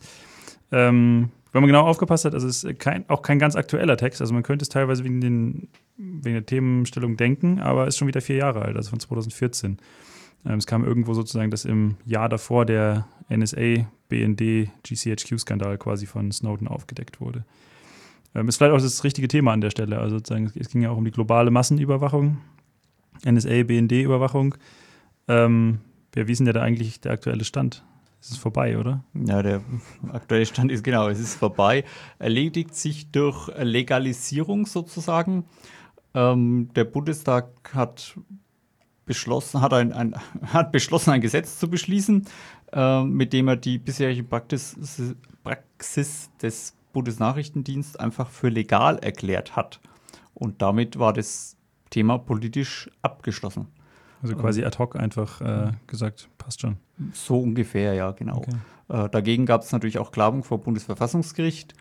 Ähm, wenn man genau aufgepasst hat, also es ist kein, auch kein ganz aktueller Text, also man könnte es teilweise wegen, den, wegen der Themenstellung denken, aber ist schon wieder vier Jahre alt, also von 2014. Ähm, es kam irgendwo sozusagen, dass im Jahr davor der NSA, BND, GCHQ-Skandal quasi von Snowden aufgedeckt wurde. Ähm, ist vielleicht auch das richtige Thema an der Stelle. Also sozusagen, es ging ja auch um die globale Massenüberwachung, NSA, BND-Überwachung. Ähm, ja, wie ist denn da eigentlich der aktuelle Stand? Es ist vorbei, oder? Ja, der aktuelle Stand ist genau, es ist vorbei. Erledigt sich durch Legalisierung sozusagen. Ähm, der Bundestag hat beschlossen, hat, ein, ein, hat beschlossen, ein Gesetz zu beschließen, äh, mit dem er die bisherige Praxis, Praxis des Bundesnachrichtendienstes einfach für legal erklärt hat. Und damit war das Thema politisch abgeschlossen. Also quasi ad hoc einfach äh, gesagt, passt schon. So ungefähr, ja, genau. Okay. Äh, dagegen gab es natürlich auch Klagen vor Bundesverfassungsgericht.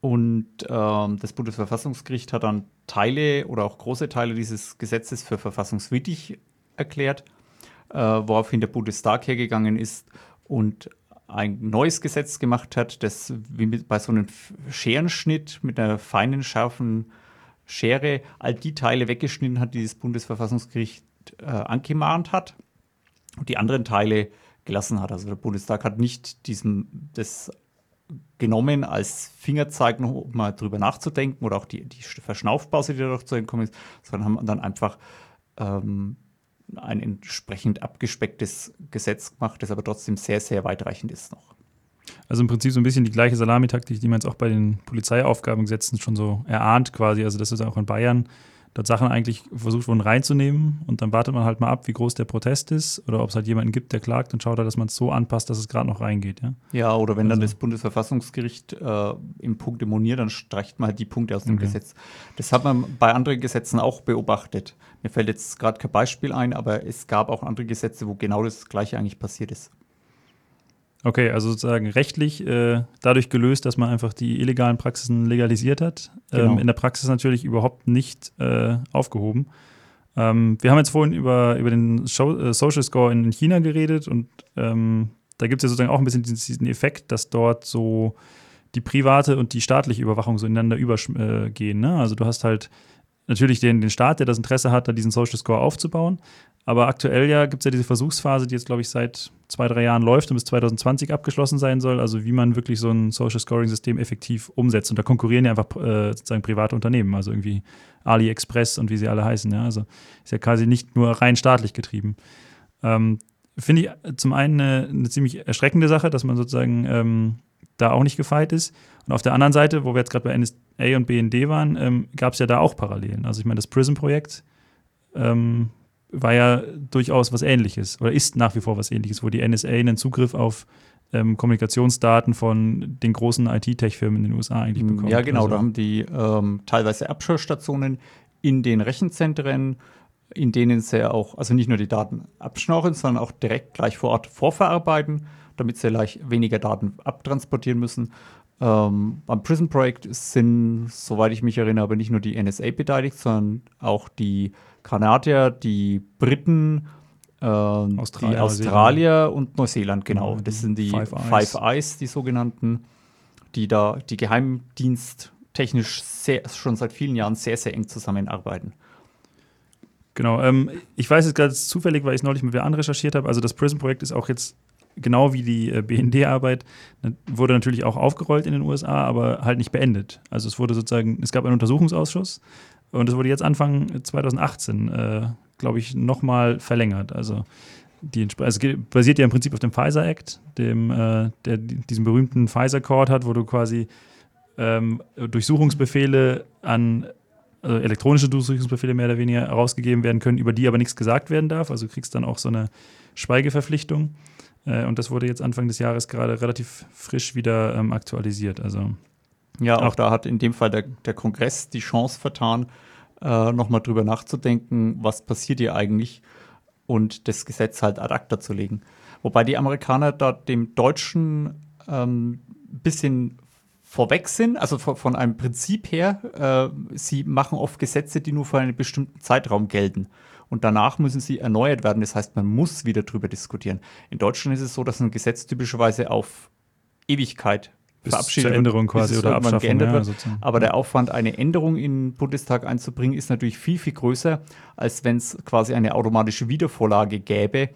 Und ähm, das Bundesverfassungsgericht hat dann Teile oder auch große Teile dieses Gesetzes für verfassungswidrig erklärt, äh, woraufhin der Bundestag hergegangen ist und ein neues Gesetz gemacht hat, das wie bei so einem Scherenschnitt mit einer feinen, scharfen Schere all die Teile weggeschnitten hat, die das Bundesverfassungsgericht äh, angemahnt hat und die anderen Teile gelassen hat. Also der Bundestag hat nicht diesem das genommen als Fingerzeig, um mal drüber nachzudenken oder auch die, die Verschnaufpause, die dadurch zu entkommen ist, sondern haben dann einfach ähm, ein entsprechend abgespecktes Gesetz gemacht, das aber trotzdem sehr, sehr weitreichend ist noch. Also im Prinzip so ein bisschen die gleiche Salamitaktik, die man jetzt auch bei den Polizeiaufgabengesetzen schon so erahnt quasi. Also das ist auch in Bayern dort Sachen eigentlich versucht wurden reinzunehmen und dann wartet man halt mal ab, wie groß der Protest ist oder ob es halt jemanden gibt, der klagt und schaut halt, dass man es so anpasst, dass es gerade noch reingeht. Ja, ja oder wenn also. dann das Bundesverfassungsgericht äh, im Punkte moniert, dann streicht man halt die Punkte aus dem okay. Gesetz. Das hat man bei anderen Gesetzen auch beobachtet. Mir fällt jetzt gerade kein Beispiel ein, aber es gab auch andere Gesetze, wo genau das Gleiche eigentlich passiert ist. Okay, also sozusagen rechtlich äh, dadurch gelöst, dass man einfach die illegalen Praxisen legalisiert hat. Ähm, genau. Ähm, in der Praxis natürlich überhaupt nicht äh, aufgehoben. Ähm, wir haben jetzt vorhin über, über den Show, äh, Social Score in China geredet und ähm, da gibt es ja sozusagen auch ein bisschen diesen Effekt, dass dort so die private und die staatliche Überwachung so ineinander übergehen. Ne? Also du hast halt natürlich den, den Staat, der das Interesse hat, da diesen Social Score aufzubauen. Aber aktuell ja gibt es ja diese Versuchsphase, die jetzt, glaube ich, seit zwei, drei Jahren läuft und bis 2020 abgeschlossen sein soll. Also wie man wirklich so ein Social Scoring-System effektiv umsetzt. Und da konkurrieren ja einfach äh, sozusagen private Unternehmen, also irgendwie AliExpress und wie sie alle heißen. Ja? Also ist ja quasi nicht nur rein staatlich getrieben. Ähm, Finde ich zum einen eine, eine, ziemlich erschreckende Sache, dass man sozusagen ähm, da auch nicht gefeit ist. Und auf der anderen Seite, wo wir jetzt gerade bei NSA und BND waren, ähm, gab es ja da auch Parallelen. Also ich meine, das PRISM-Projekt ähm, war ja durchaus was Ähnliches oder ist nach wie vor was Ähnliches, wo die NSA einen Zugriff auf ähm, Kommunikationsdaten von den großen IT-Tech-Firmen in den USA eigentlich mm, bekommt. Ja, genau. Also. Da haben die ähm, teilweise Abschirrstationen in den Rechenzentren, in denen sie auch, also nicht nur die Daten abschnorren, sondern auch direkt gleich vor Ort vorverarbeiten, damit sie leicht weniger Daten abtransportieren müssen. Ähm, beim Prism-Projekt sind, soweit ich mich erinnere, aber nicht nur die NSA beteiligt, sondern auch die Kanadier, die Briten, äh, Australier, die Australier und Neuseeland, genau. Mhm. Das sind die Five Eyes. Five Eyes, die sogenannten, die da die Geheimdienst technisch sehr, schon seit vielen Jahren sehr, sehr eng zusammenarbeiten. Genau, ähm, ich weiß jetzt gerade zufällig, weil ich es neulich mit wer recherchiert habe. Also das Prism-Projekt ist auch jetzt genau wie die äh, BND-Arbeit, wurde natürlich auch aufgerollt in den USA, aber halt nicht beendet. Also es wurde sozusagen, es gab einen Untersuchungsausschuss und es wurde jetzt Anfang 2018, äh, glaube ich, nochmal verlängert. Also die, also basiert ja im Prinzip auf dem Pfizer Act, dem, äh, der diesen berühmten Pfizer Court hat, wo du quasi ähm, Durchsuchungsbefehle an also elektronische Durchsuchungsbefehle mehr oder weniger herausgegeben werden können, über die aber nichts gesagt werden darf. Also du kriegst dann auch so eine Schweigeverpflichtung. Äh, und das wurde jetzt Anfang des Jahres gerade relativ frisch wieder ähm, aktualisiert. Also ja, auch da hat in dem Fall der, der Kongress die Chance vertan, äh, nochmal drüber nachzudenken, was passiert hier eigentlich und das Gesetz halt ad acta zu legen. Wobei die Amerikaner da dem Deutschen ähm, bisschen vorweg sind, also von, von einem Prinzip her, äh, sie machen oft Gesetze, die nur für einen bestimmten Zeitraum gelten und danach müssen sie erneuert werden. Das heißt, man muss wieder drüber diskutieren. In Deutschland ist es so, dass ein Gesetz typischerweise auf Ewigkeit Bis verabschiedet zur Änderung quasi oder Abschaffung, geändert ja, wird. sozusagen. Aber der Aufwand, eine Änderung in den Bundestag einzubringen, ist natürlich viel, viel größer, als wenn es quasi eine automatische Wiedervorlage gäbe,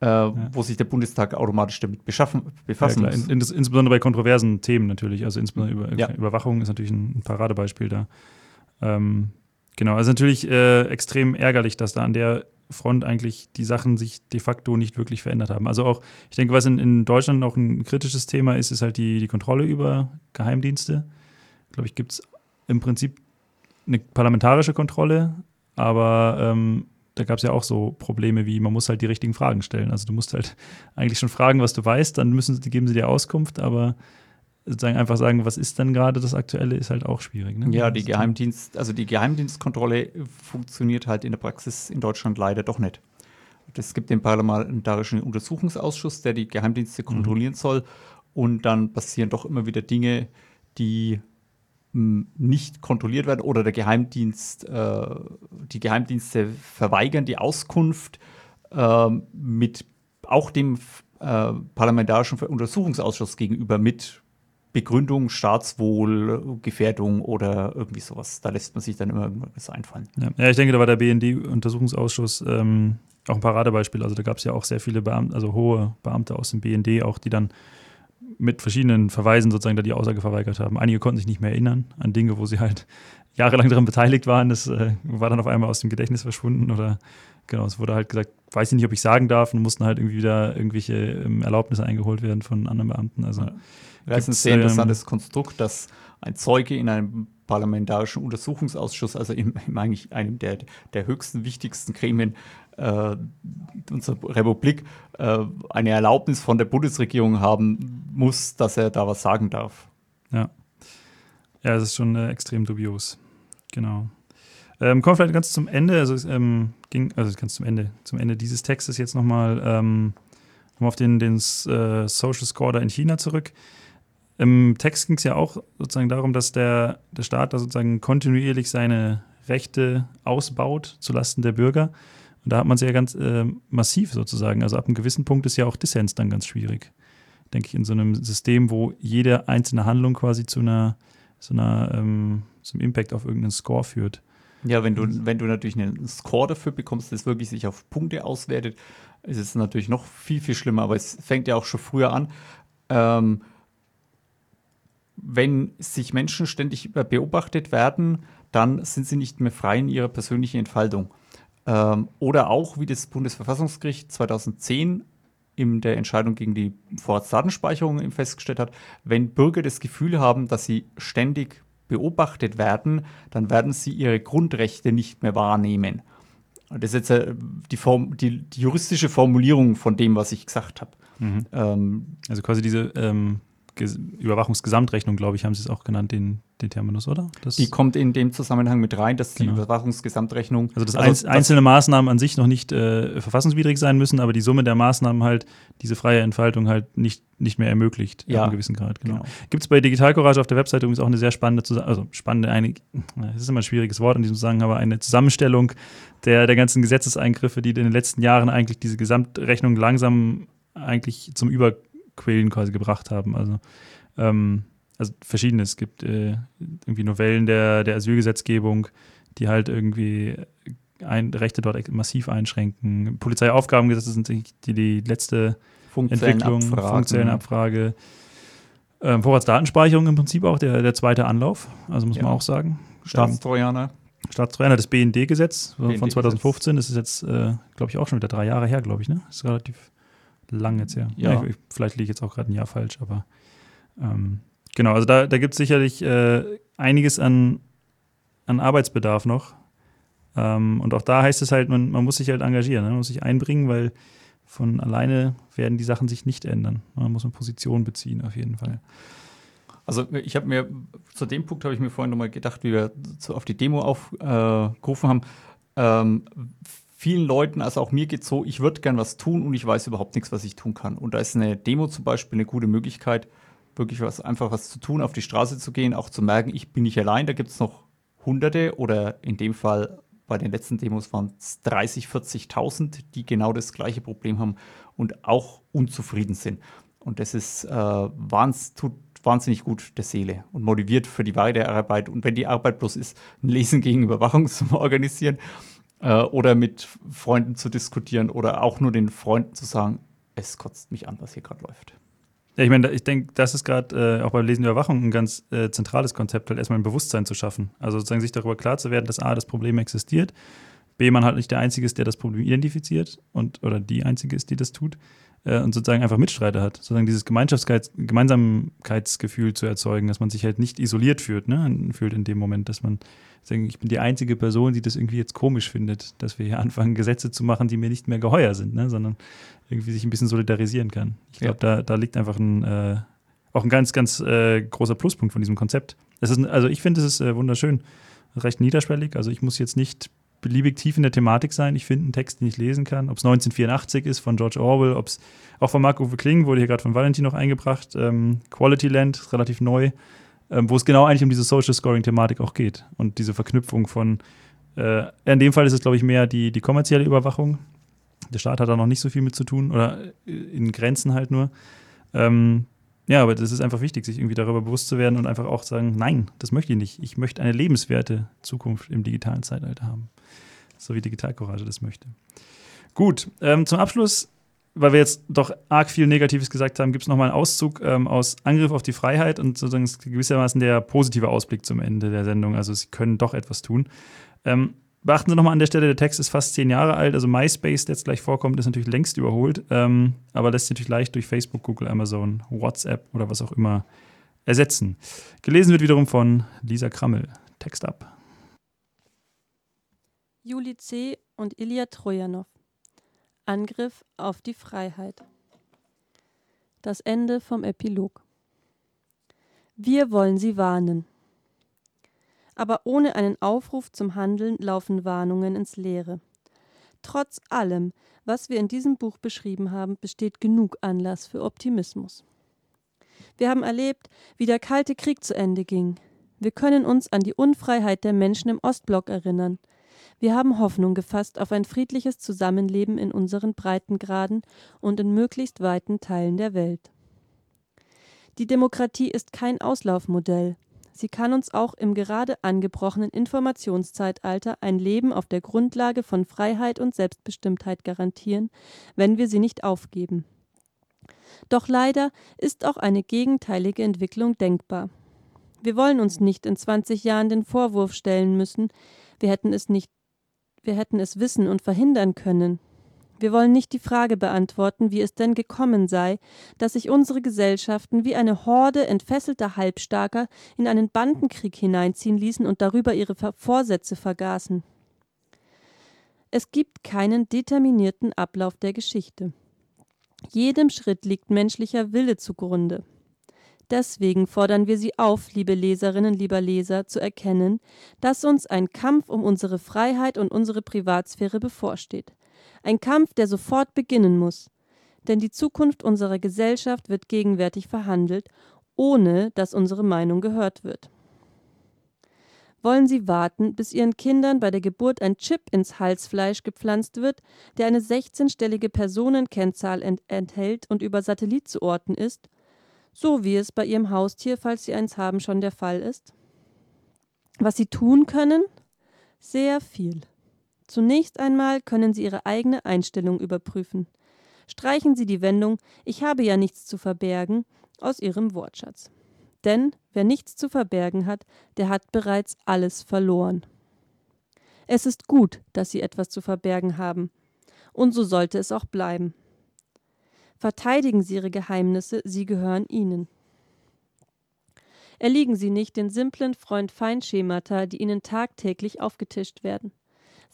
äh, wo sich der Bundestag automatisch damit beschaffen, Ja, befassen klar, muss. in, in, insbesondere bei kontroversen Themen natürlich. Also insbesondere über, Ja. Überwachung ist natürlich ein, ein Paradebeispiel da. Ähm, genau, also natürlich äh, extrem ärgerlich, dass da an der Front eigentlich die Sachen sich de facto nicht wirklich verändert haben. Also auch, ich denke, was in, in Deutschland noch ein kritisches Thema ist, ist halt die, die Kontrolle über Geheimdienste. Glaube ich, gibt es im Prinzip eine parlamentarische Kontrolle, aber ähm, da gab es ja auch so Probleme wie, man muss halt die richtigen Fragen stellen. Also du musst halt eigentlich schon fragen, was du weißt, dann müssen geben sie dir Auskunft, aber sozusagen einfach sagen, was ist denn gerade das Aktuelle, ist halt auch schwierig. Ne? Ja, die Das- Geheimdienst, also die Geheimdienstkontrolle funktioniert halt in der Praxis in Deutschland leider doch nicht. Es gibt den Parlamentarischen Untersuchungsausschuss, der die Geheimdienste kontrollieren soll. Und dann passieren doch immer wieder Dinge, die mh, nicht kontrolliert werden oder der Geheimdienst, äh, die Geheimdienste verweigern die Auskunft ähm, mit auch dem äh, Parlamentarischen Untersuchungsausschuss gegenüber mit Begründung, Staatswohl, Gefährdung oder irgendwie sowas. Da lässt man sich dann immer irgendwas einfallen. Ja. ja, ich denke, da war der BND-Untersuchungsausschuss ähm, auch ein Paradebeispiel. Also da gab es ja auch sehr viele Beamte, also hohe Beamte aus dem BND, auch die dann mit verschiedenen Verweisen sozusagen da die Aussage verweigert haben. Einige konnten sich nicht mehr erinnern an Dinge, wo sie halt jahrelang daran beteiligt waren. Das äh, war dann auf einmal aus dem Gedächtnis verschwunden oder genau, es wurde halt gesagt, weiß ich nicht, ob ich sagen darf und mussten halt irgendwie wieder irgendwelche ähm, Erlaubnisse eingeholt werden von anderen Beamten. Also Ja. Das ist ein sehr ähm, interessantes Konstrukt, dass ein Zeuge in einem parlamentarischen Untersuchungsausschuss, also in, in eigentlich einem der, der höchsten, wichtigsten Gremien äh, unserer Republik, äh, eine Erlaubnis von der Bundesregierung haben muss, dass er da was sagen darf. Ja. Ja, es ist schon äh, extrem dubios. Genau. Ähm, kommen wir vielleicht ganz zum Ende, also es ähm, ging, also ganz zum Ende, zum Ende dieses Textes jetzt nochmal ähm, nochmal auf den, den äh, Social Score da in China zurück. Im Text ging es ja auch sozusagen darum, dass der, der Staat da sozusagen kontinuierlich seine Rechte ausbaut zulasten der Bürger. Und da hat man es ja ganz äh, massiv sozusagen. Also ab einem gewissen Punkt ist ja auch Dissens dann ganz schwierig. Denke ich, in so einem System, wo jede einzelne Handlung quasi zu einer, so einer, ähm, zum Impact auf irgendeinen Score führt. Ja, wenn du, wenn du natürlich einen Score dafür bekommst, das wirklich sich auf Punkte auswertet, ist es natürlich noch viel, viel schlimmer. Aber es fängt ja auch schon früher an. Ähm, wenn sich Menschen ständig beobachtet werden, dann sind sie nicht mehr frei in ihrer persönlichen Entfaltung. Ähm, oder auch, wie das Bundesverfassungsgericht 2010 in der Entscheidung gegen die Vorratsdatenspeicherung festgestellt hat, wenn Bürger das Gefühl haben, dass sie ständig beobachtet werden, dann werden sie ihre Grundrechte nicht mehr wahrnehmen. Das ist jetzt äh, die, Form, die, die juristische Formulierung von dem, was ich gesagt habe. Ähm, Also quasi diese ähm, Überwachungsgesamtrechnung, glaube ich, haben sie es auch genannt, den, den Terminus, oder? Das, die kommt in dem Zusammenhang mit rein, dass die Genau. Überwachungsgesamtrechnung. also dass einz- einzelne Maßnahmen an sich noch nicht äh, verfassungswidrig sein müssen, aber die Summe der Maßnahmen halt diese freie Entfaltung halt nicht, nicht mehr ermöglicht, Ja, ab einem gewissen Grad. Genau. genau. Gibt es bei Digital Courage auf der Webseite übrigens auch eine sehr spannende, Zusa- also spannende, eine, es ist immer ein schwieriges Wort in diesem Zusammenhang, aber eine Zusammenstellung der, der ganzen Gesetzeseingriffe, die in den letzten Jahren eigentlich diese Gesamtrechnung langsam eigentlich zum Überquillen quasi gebracht haben. Also, ähm, also verschiedene. Es gibt äh, irgendwie Novellen der, der Asylgesetzgebung, die halt irgendwie ein, Rechte dort massiv einschränken. Polizeiaufgabengesetze sind die, die letzte Entwicklung, Funkzellenabfrage. Ähm, Vorratsdatenspeicherung im Prinzip auch der, der zweite Anlauf, also muss Ja. man auch sagen. Staatstrojaner. Staatstrojaner, das BND-Gesetz von BND-Gesetz. 2015, das ist jetzt, äh, glaube ich, auch schon wieder drei Jahre her, glaube ich, ne? Das ist relativ lang jetzt her. Ja. ich, vielleicht liege ich jetzt auch gerade ein Jahr falsch, aber ähm, genau, also da, da gibt es sicherlich äh, einiges an, an Arbeitsbedarf noch. Ähm, und auch da heißt es halt, man, man muss sich halt engagieren, ne? man muss sich einbringen, weil von alleine werden die Sachen sich nicht ändern. Man muss eine Position beziehen, auf jeden Fall. Also ich habe mir, zu dem Punkt habe ich mir vorhin nochmal gedacht, wie wir zu, auf die Demo aufgerufen haben. Ähm, vielen Leuten, also auch mir geht so, ich würde gern was tun und ich weiß überhaupt nichts, was ich tun kann. Und da ist eine Demo zum Beispiel eine gute Möglichkeit, wirklich was, einfach was zu tun, auf die Straße zu gehen, auch zu merken, ich bin nicht allein, da gibt es noch Hunderte oder in dem Fall bei den letzten Demos waren es 30, 40.000, die genau das gleiche Problem haben und auch unzufrieden sind. Und das ist, äh, wahns, tut wahnsinnig gut der Seele und motiviert für die Weiterarbeit. Und wenn die Arbeit bloß ist, ein Lesen gegen Überwachung zu organisieren äh, oder mit Freunden zu diskutieren oder auch nur den Freunden zu sagen, es kotzt mich an, was hier gerade läuft. Ja, ich meine, ich denke, das ist gerade äh, auch beim Lesen Überwachung ein ganz äh, zentrales Konzept, halt erstmal ein Bewusstsein zu schaffen. Also sozusagen sich darüber klar zu werden, dass A, das Problem existiert, B, man halt nicht der Einzige ist, der das Problem identifiziert und oder die Einzige ist, die das tut äh, und sozusagen einfach Mitstreiter hat. Sozusagen dieses Gemeinsamkeitsgefühl zu erzeugen, dass man sich halt nicht isoliert fühlt, ne? fühlt in dem Moment, dass man sagen, ich bin die einzige Person, die das irgendwie jetzt komisch findet, dass wir hier anfangen, Gesetze zu machen, die mir nicht mehr geheuer sind, ne? sondern irgendwie sich ein bisschen solidarisieren kann. Ich glaube, ja. da, da liegt einfach ein, äh, auch ein ganz, ganz äh, großer Pluspunkt von diesem Konzept. Es ist, also ich finde, es ist äh, wunderschön, recht niederschwellig. Also ich muss jetzt nicht beliebig tief in der Thematik sein. Ich finde einen Text, den ich lesen kann. Ob es 1984 ist von George Orwell, ob es auch von Marc-Uwe Kling, wurde hier gerade von Valentin noch eingebracht. Ähm, Quality Land, relativ neu, ähm, wo es genau eigentlich um diese Social Scoring-Thematik auch geht und diese Verknüpfung von, äh, in dem Fall ist es, glaube ich, mehr die, die kommerzielle Überwachung. Der Staat hat da noch nicht so viel mit zu tun oder in Grenzen halt nur. Ähm, ja, aber das ist einfach wichtig, sich irgendwie darüber bewusst zu werden und einfach auch sagen, nein, das möchte ich nicht. Ich möchte eine lebenswerte Zukunft im digitalen Zeitalter haben so wie Digitalcourage das möchte. Gut, ähm, zum Abschluss, weil wir jetzt doch arg viel Negatives gesagt haben, gibt es nochmal einen Auszug ähm, aus Angriff auf die Freiheit und sozusagen gewissermaßen der positive Ausblick zum Ende der Sendung. Also sie können doch etwas tun. Ähm, beachten Sie nochmal an der Stelle, der Text ist fast zehn Jahre alt, also MySpace, der jetzt gleich vorkommt, ist natürlich längst überholt, ähm, aber lässt sich natürlich leicht durch Facebook, Google, Amazon, WhatsApp oder was auch immer ersetzen. Gelesen wird wiederum von Lisa Krammel. Text ab. Juli C. und Ilya Trojanow. Angriff auf die Freiheit. Das Ende vom Epilog. Wir wollen Sie warnen. Aber ohne einen Aufruf zum Handeln laufen Warnungen ins Leere. Trotz allem, was wir in diesem Buch beschrieben haben, besteht genug Anlass für Optimismus. Wir haben erlebt, wie der Kalte Krieg zu Ende ging. Wir können uns an die Unfreiheit der Menschen im Ostblock erinnern – wir haben Hoffnung gefasst auf ein friedliches Zusammenleben in unseren Breitengraden und in möglichst weiten Teilen der Welt. Die Demokratie ist kein Auslaufmodell. Sie kann uns auch im gerade angebrochenen Informationszeitalter ein Leben auf der Grundlage von Freiheit und Selbstbestimmtheit garantieren, wenn wir sie nicht aufgeben. Doch leider ist auch eine gegenteilige Entwicklung denkbar. Wir wollen uns nicht in 20 Jahren den Vorwurf stellen müssen, wir hätten es nicht wir hätten es wissen und verhindern können. Wir wollen nicht die Frage beantworten, wie es denn gekommen sei, dass sich unsere Gesellschaften wie eine Horde entfesselter Halbstarker in einen Bandenkrieg hineinziehen ließen und darüber ihre Vorsätze vergaßen. Es gibt keinen determinierten Ablauf der Geschichte. Jedem Schritt liegt menschlicher Wille zugrunde. Deswegen fordern wir Sie auf, liebe Leserinnen, lieber Leser, zu erkennen, dass uns ein Kampf um unsere Freiheit und unsere Privatsphäre bevorsteht. Ein Kampf, der sofort beginnen muss. Denn die Zukunft unserer Gesellschaft wird gegenwärtig verhandelt, ohne dass unsere Meinung gehört wird. Wollen Sie warten, bis Ihren Kindern bei der Geburt ein Chip ins Halsfleisch gepflanzt wird, der eine 16-stellige Personenkennzahl ent enthält und über Satellit zu orten ist? so wie es bei ihrem Haustier, falls sie eins haben, schon der Fall ist. Was sie tun können? Sehr viel. Zunächst einmal können Sie Ihre eigene Einstellung überprüfen. Streichen Sie die Wendung Ich habe ja nichts zu verbergen aus Ihrem Wortschatz. Denn wer nichts zu verbergen hat, der hat bereits alles verloren. Es ist gut, dass Sie etwas zu verbergen haben. Und so sollte es auch bleiben. Verteidigen Sie Ihre Geheimnisse, sie gehören Ihnen. Erliegen Sie nicht den simplen Freund-Feind-Schemata, die Ihnen tagtäglich aufgetischt werden.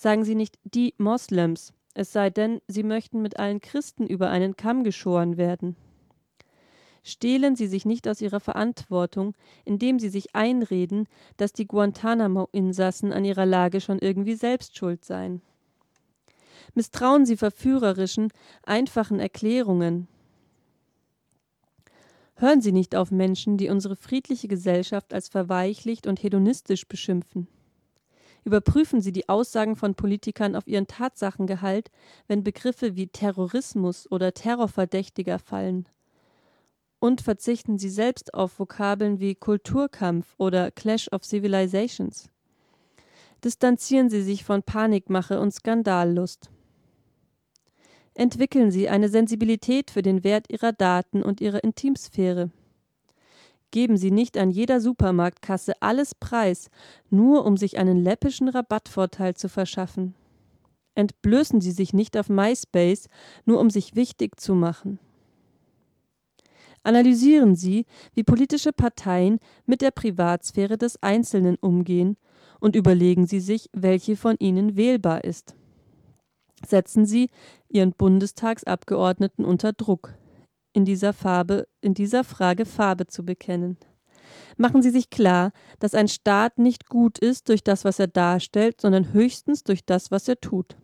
Sagen Sie nicht die Moslems, es sei denn, Sie möchten mit allen Christen über einen Kamm geschoren werden. Stehlen Sie sich nicht aus Ihrer Verantwortung, indem Sie sich einreden, dass die Guantanamo-Insassen an ihrer Lage schon irgendwie selbst schuld seien. Misstrauen Sie verführerischen, einfachen Erklärungen. Hören Sie nicht auf Menschen, die unsere friedliche Gesellschaft als verweichlicht und hedonistisch beschimpfen. Überprüfen Sie die Aussagen von Politikern auf ihren Tatsachengehalt, wenn Begriffe wie Terrorismus oder Terrorverdächtiger fallen. und verzichten Sie selbst auf Vokabeln wie Kulturkampf oder Clash of Civilizations. Distanzieren Sie sich von Panikmache und Skandallust. Entwickeln Sie eine Sensibilität für den Wert Ihrer Daten und Ihrer Intimsphäre. Geben Sie nicht an jeder Supermarktkasse alles preis, nur um sich einen läppischen Rabattvorteil zu verschaffen. Entblößen Sie sich nicht auf MySpace, nur um sich wichtig zu machen. Analysieren Sie, wie politische Parteien mit der Privatsphäre des Einzelnen umgehen und überlegen Sie sich, welche von ihnen wählbar ist. Setzen Sie Ihren Bundestagsabgeordneten unter Druck, in dieser, Farbe, in dieser Frage Farbe zu bekennen. Machen Sie sich klar, dass ein Staat nicht gut ist durch das, was er darstellt, sondern höchstens durch das, was er tut.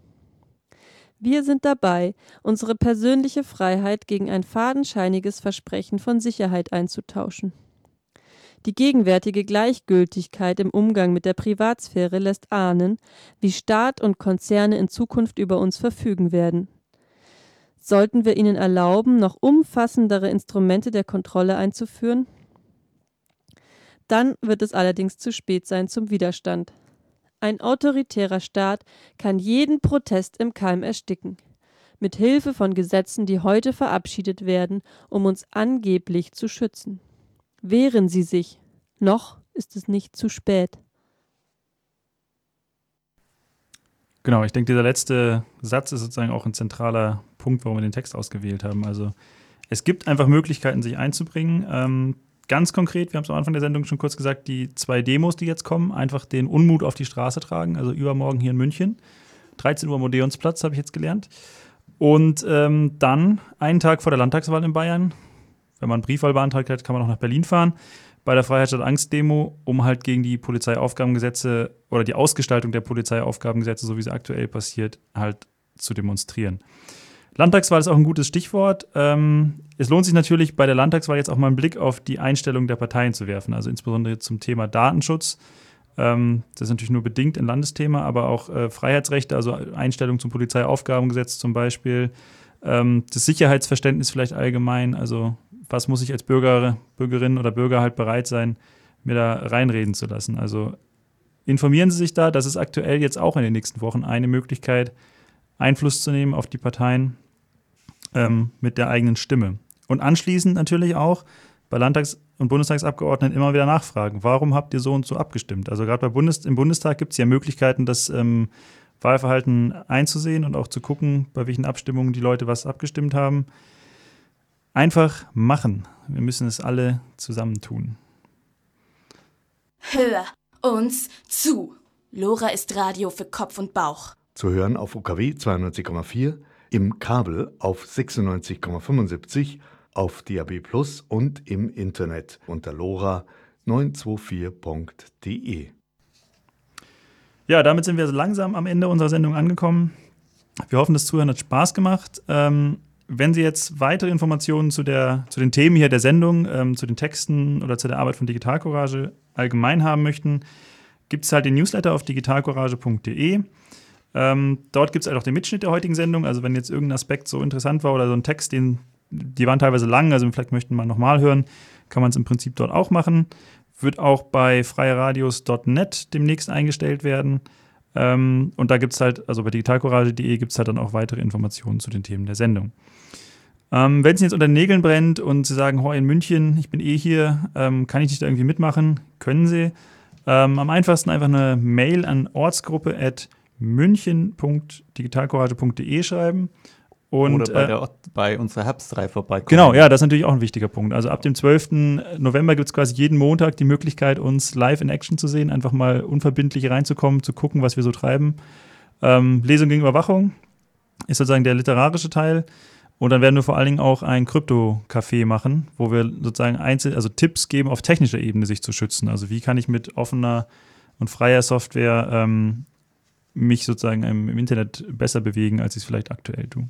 Wir sind dabei, unsere persönliche Freiheit gegen ein fadenscheiniges Versprechen von Sicherheit einzutauschen. Die gegenwärtige Gleichgültigkeit im Umgang mit der Privatsphäre lässt ahnen, wie Staat und Konzerne in Zukunft über uns verfügen werden. Sollten wir ihnen erlauben, noch umfassendere Instrumente der Kontrolle einzuführen? Dann wird es allerdings zu spät sein zum Widerstand. Ein autoritärer Staat kann jeden Protest im Keim ersticken. Mit Hilfe von Gesetzen, die heute verabschiedet werden, um uns angeblich zu schützen. Wehren Sie sich. Noch ist es nicht zu spät. Genau, ich denke, dieser letzte Satz ist sozusagen auch ein zentraler Punkt, warum wir den Text ausgewählt haben. Also es gibt einfach Möglichkeiten, sich einzubringen. Ähm, ganz konkret, wir haben es am Anfang der Sendung schon kurz gesagt, die zwei Demos, die jetzt kommen, einfach den Unmut auf die Straße tragen. Also übermorgen hier in München. 13 Uhr Modeonsplatz, habe ich jetzt gelernt. Und ähm, dann, einen Tag vor der Landtagswahl in Bayern, wenn man Briefwahl beantragt hat, kann man auch nach Berlin fahren. Bei der Freiheit statt Angst Demo, um halt gegen die Polizeiaufgabengesetze oder die Ausgestaltung der Polizeiaufgabengesetze, so wie sie aktuell passiert, halt zu demonstrieren. Landtagswahl ist auch ein gutes Stichwort. Ähm, es lohnt sich natürlich bei der Landtagswahl jetzt auch mal einen Blick auf die Einstellung der Parteien zu werfen, also insbesondere zum Thema Datenschutz. Ähm, das ist natürlich nur bedingt ein Landesthema, aber auch äh, Freiheitsrechte, also Einstellung zum Polizeiaufgabengesetz zum Beispiel, ähm, das Sicherheitsverständnis vielleicht allgemein, also was muss ich als Bürger, Bürgerin oder Bürger halt bereit sein, mir da reinreden zu lassen. Also informieren Sie sich da, das ist aktuell jetzt auch in den nächsten Wochen eine Möglichkeit, Einfluss zu nehmen auf die Parteien ähm, mit der eigenen Stimme. Und anschließend natürlich auch bei Landtags- und Bundestagsabgeordneten immer wieder nachfragen, warum habt ihr so und so abgestimmt? Also gerade Bundes im Bundestag gibt es ja Möglichkeiten, das ähm, Wahlverhalten einzusehen und auch zu gucken, bei welchen Abstimmungen die Leute was abgestimmt haben. Einfach machen. Wir müssen es alle zusammen tun. Hör uns zu. Lora ist Radio für Kopf und Bauch. Zu hören auf UKW 92,4, im Kabel auf 96,75, auf DAB Plus und im Internet unter lora924.de. Ja, damit sind wir langsam am Ende unserer Sendung angekommen. Wir hoffen, das Zuhören hat Spaß gemacht. Ähm, wenn Sie jetzt weitere Informationen zu, der, zu den Themen hier der Sendung, ähm, zu den Texten oder zu der Arbeit von Digital Courage allgemein haben möchten, gibt es halt den Newsletter auf digitalcourage.de. Ähm, dort gibt es halt auch den Mitschnitt der heutigen Sendung. Also wenn jetzt irgendein Aspekt so interessant war oder so ein Text, den, die waren teilweise lang, also vielleicht möchten wir nochmal hören, kann man es im Prinzip dort auch machen. Wird auch bei freieradios.net demnächst eingestellt werden. Ähm, und da gibt es halt, also bei digitalcourage.de gibt es halt dann auch weitere Informationen zu den Themen der Sendung. Ähm, Wenn es jetzt unter den Nägeln brennt und Sie sagen, oh, in München, ich bin eh hier, ähm, kann ich nicht da irgendwie mitmachen? Können Sie. Ähm, am einfachsten einfach eine Mail an ortsgruppe at münchen.digitalcourage.de schreiben. Und, Oder bei, äh, der, bei unserer Herbstreihe vorbeikommen. Genau, ja, das ist natürlich auch ein wichtiger Punkt. Also ab dem 12. November gibt es quasi jeden Montag die Möglichkeit, uns live in Action zu sehen, einfach mal unverbindlich reinzukommen, zu gucken, was wir so treiben. Ähm, Lesung gegen Überwachung ist sozusagen der literarische Teil. Und dann werden wir vor allen Dingen auch ein Krypto-Café machen, wo wir sozusagen einzel also Tipps geben, auf technischer Ebene sich zu schützen. Also wie kann ich mit offener und freier Software ähm, mich sozusagen im, im, Internet besser bewegen, als ich es vielleicht aktuell tue.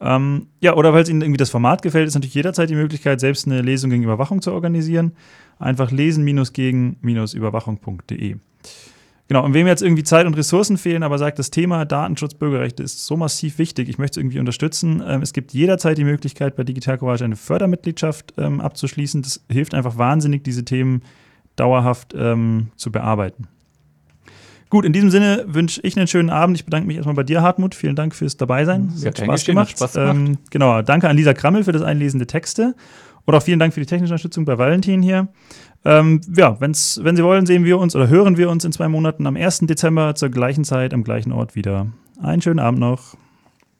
Ähm, ja, oder weil es Ihnen irgendwie das Format gefällt, ist natürlich jederzeit die Möglichkeit, selbst eine Lesung gegen Überwachung zu organisieren. Einfach lesen-gegen-überwachung.de. Genau, und wem jetzt irgendwie Zeit und Ressourcen fehlen, aber sagt, das Thema Datenschutz, Bürgerrechte ist so massiv wichtig, ich möchte es irgendwie unterstützen. Ähm, es gibt jederzeit die Möglichkeit, bei Digital Courage eine Fördermitgliedschaft ähm, abzuschließen. Das hilft einfach wahnsinnig, diese Themen dauerhaft ähm, zu bearbeiten. Gut, in diesem Sinne wünsche ich einen schönen Abend. Ich bedanke mich erstmal bei dir, Hartmut. Vielen Dank fürs Dabeisein. Sehr Hat Spaß gemacht. Spaß gemacht. Ähm, genau, danke an Lisa Krammel für das Einlesen der Texte. Und auch vielen Dank für die technische Unterstützung bei Valentin hier. Ähm, ja, wenn's, wenn Sie wollen, sehen wir uns oder hören wir uns in zwei Monaten am 1. Dezember zur gleichen Zeit am gleichen Ort wieder. Einen schönen Abend noch.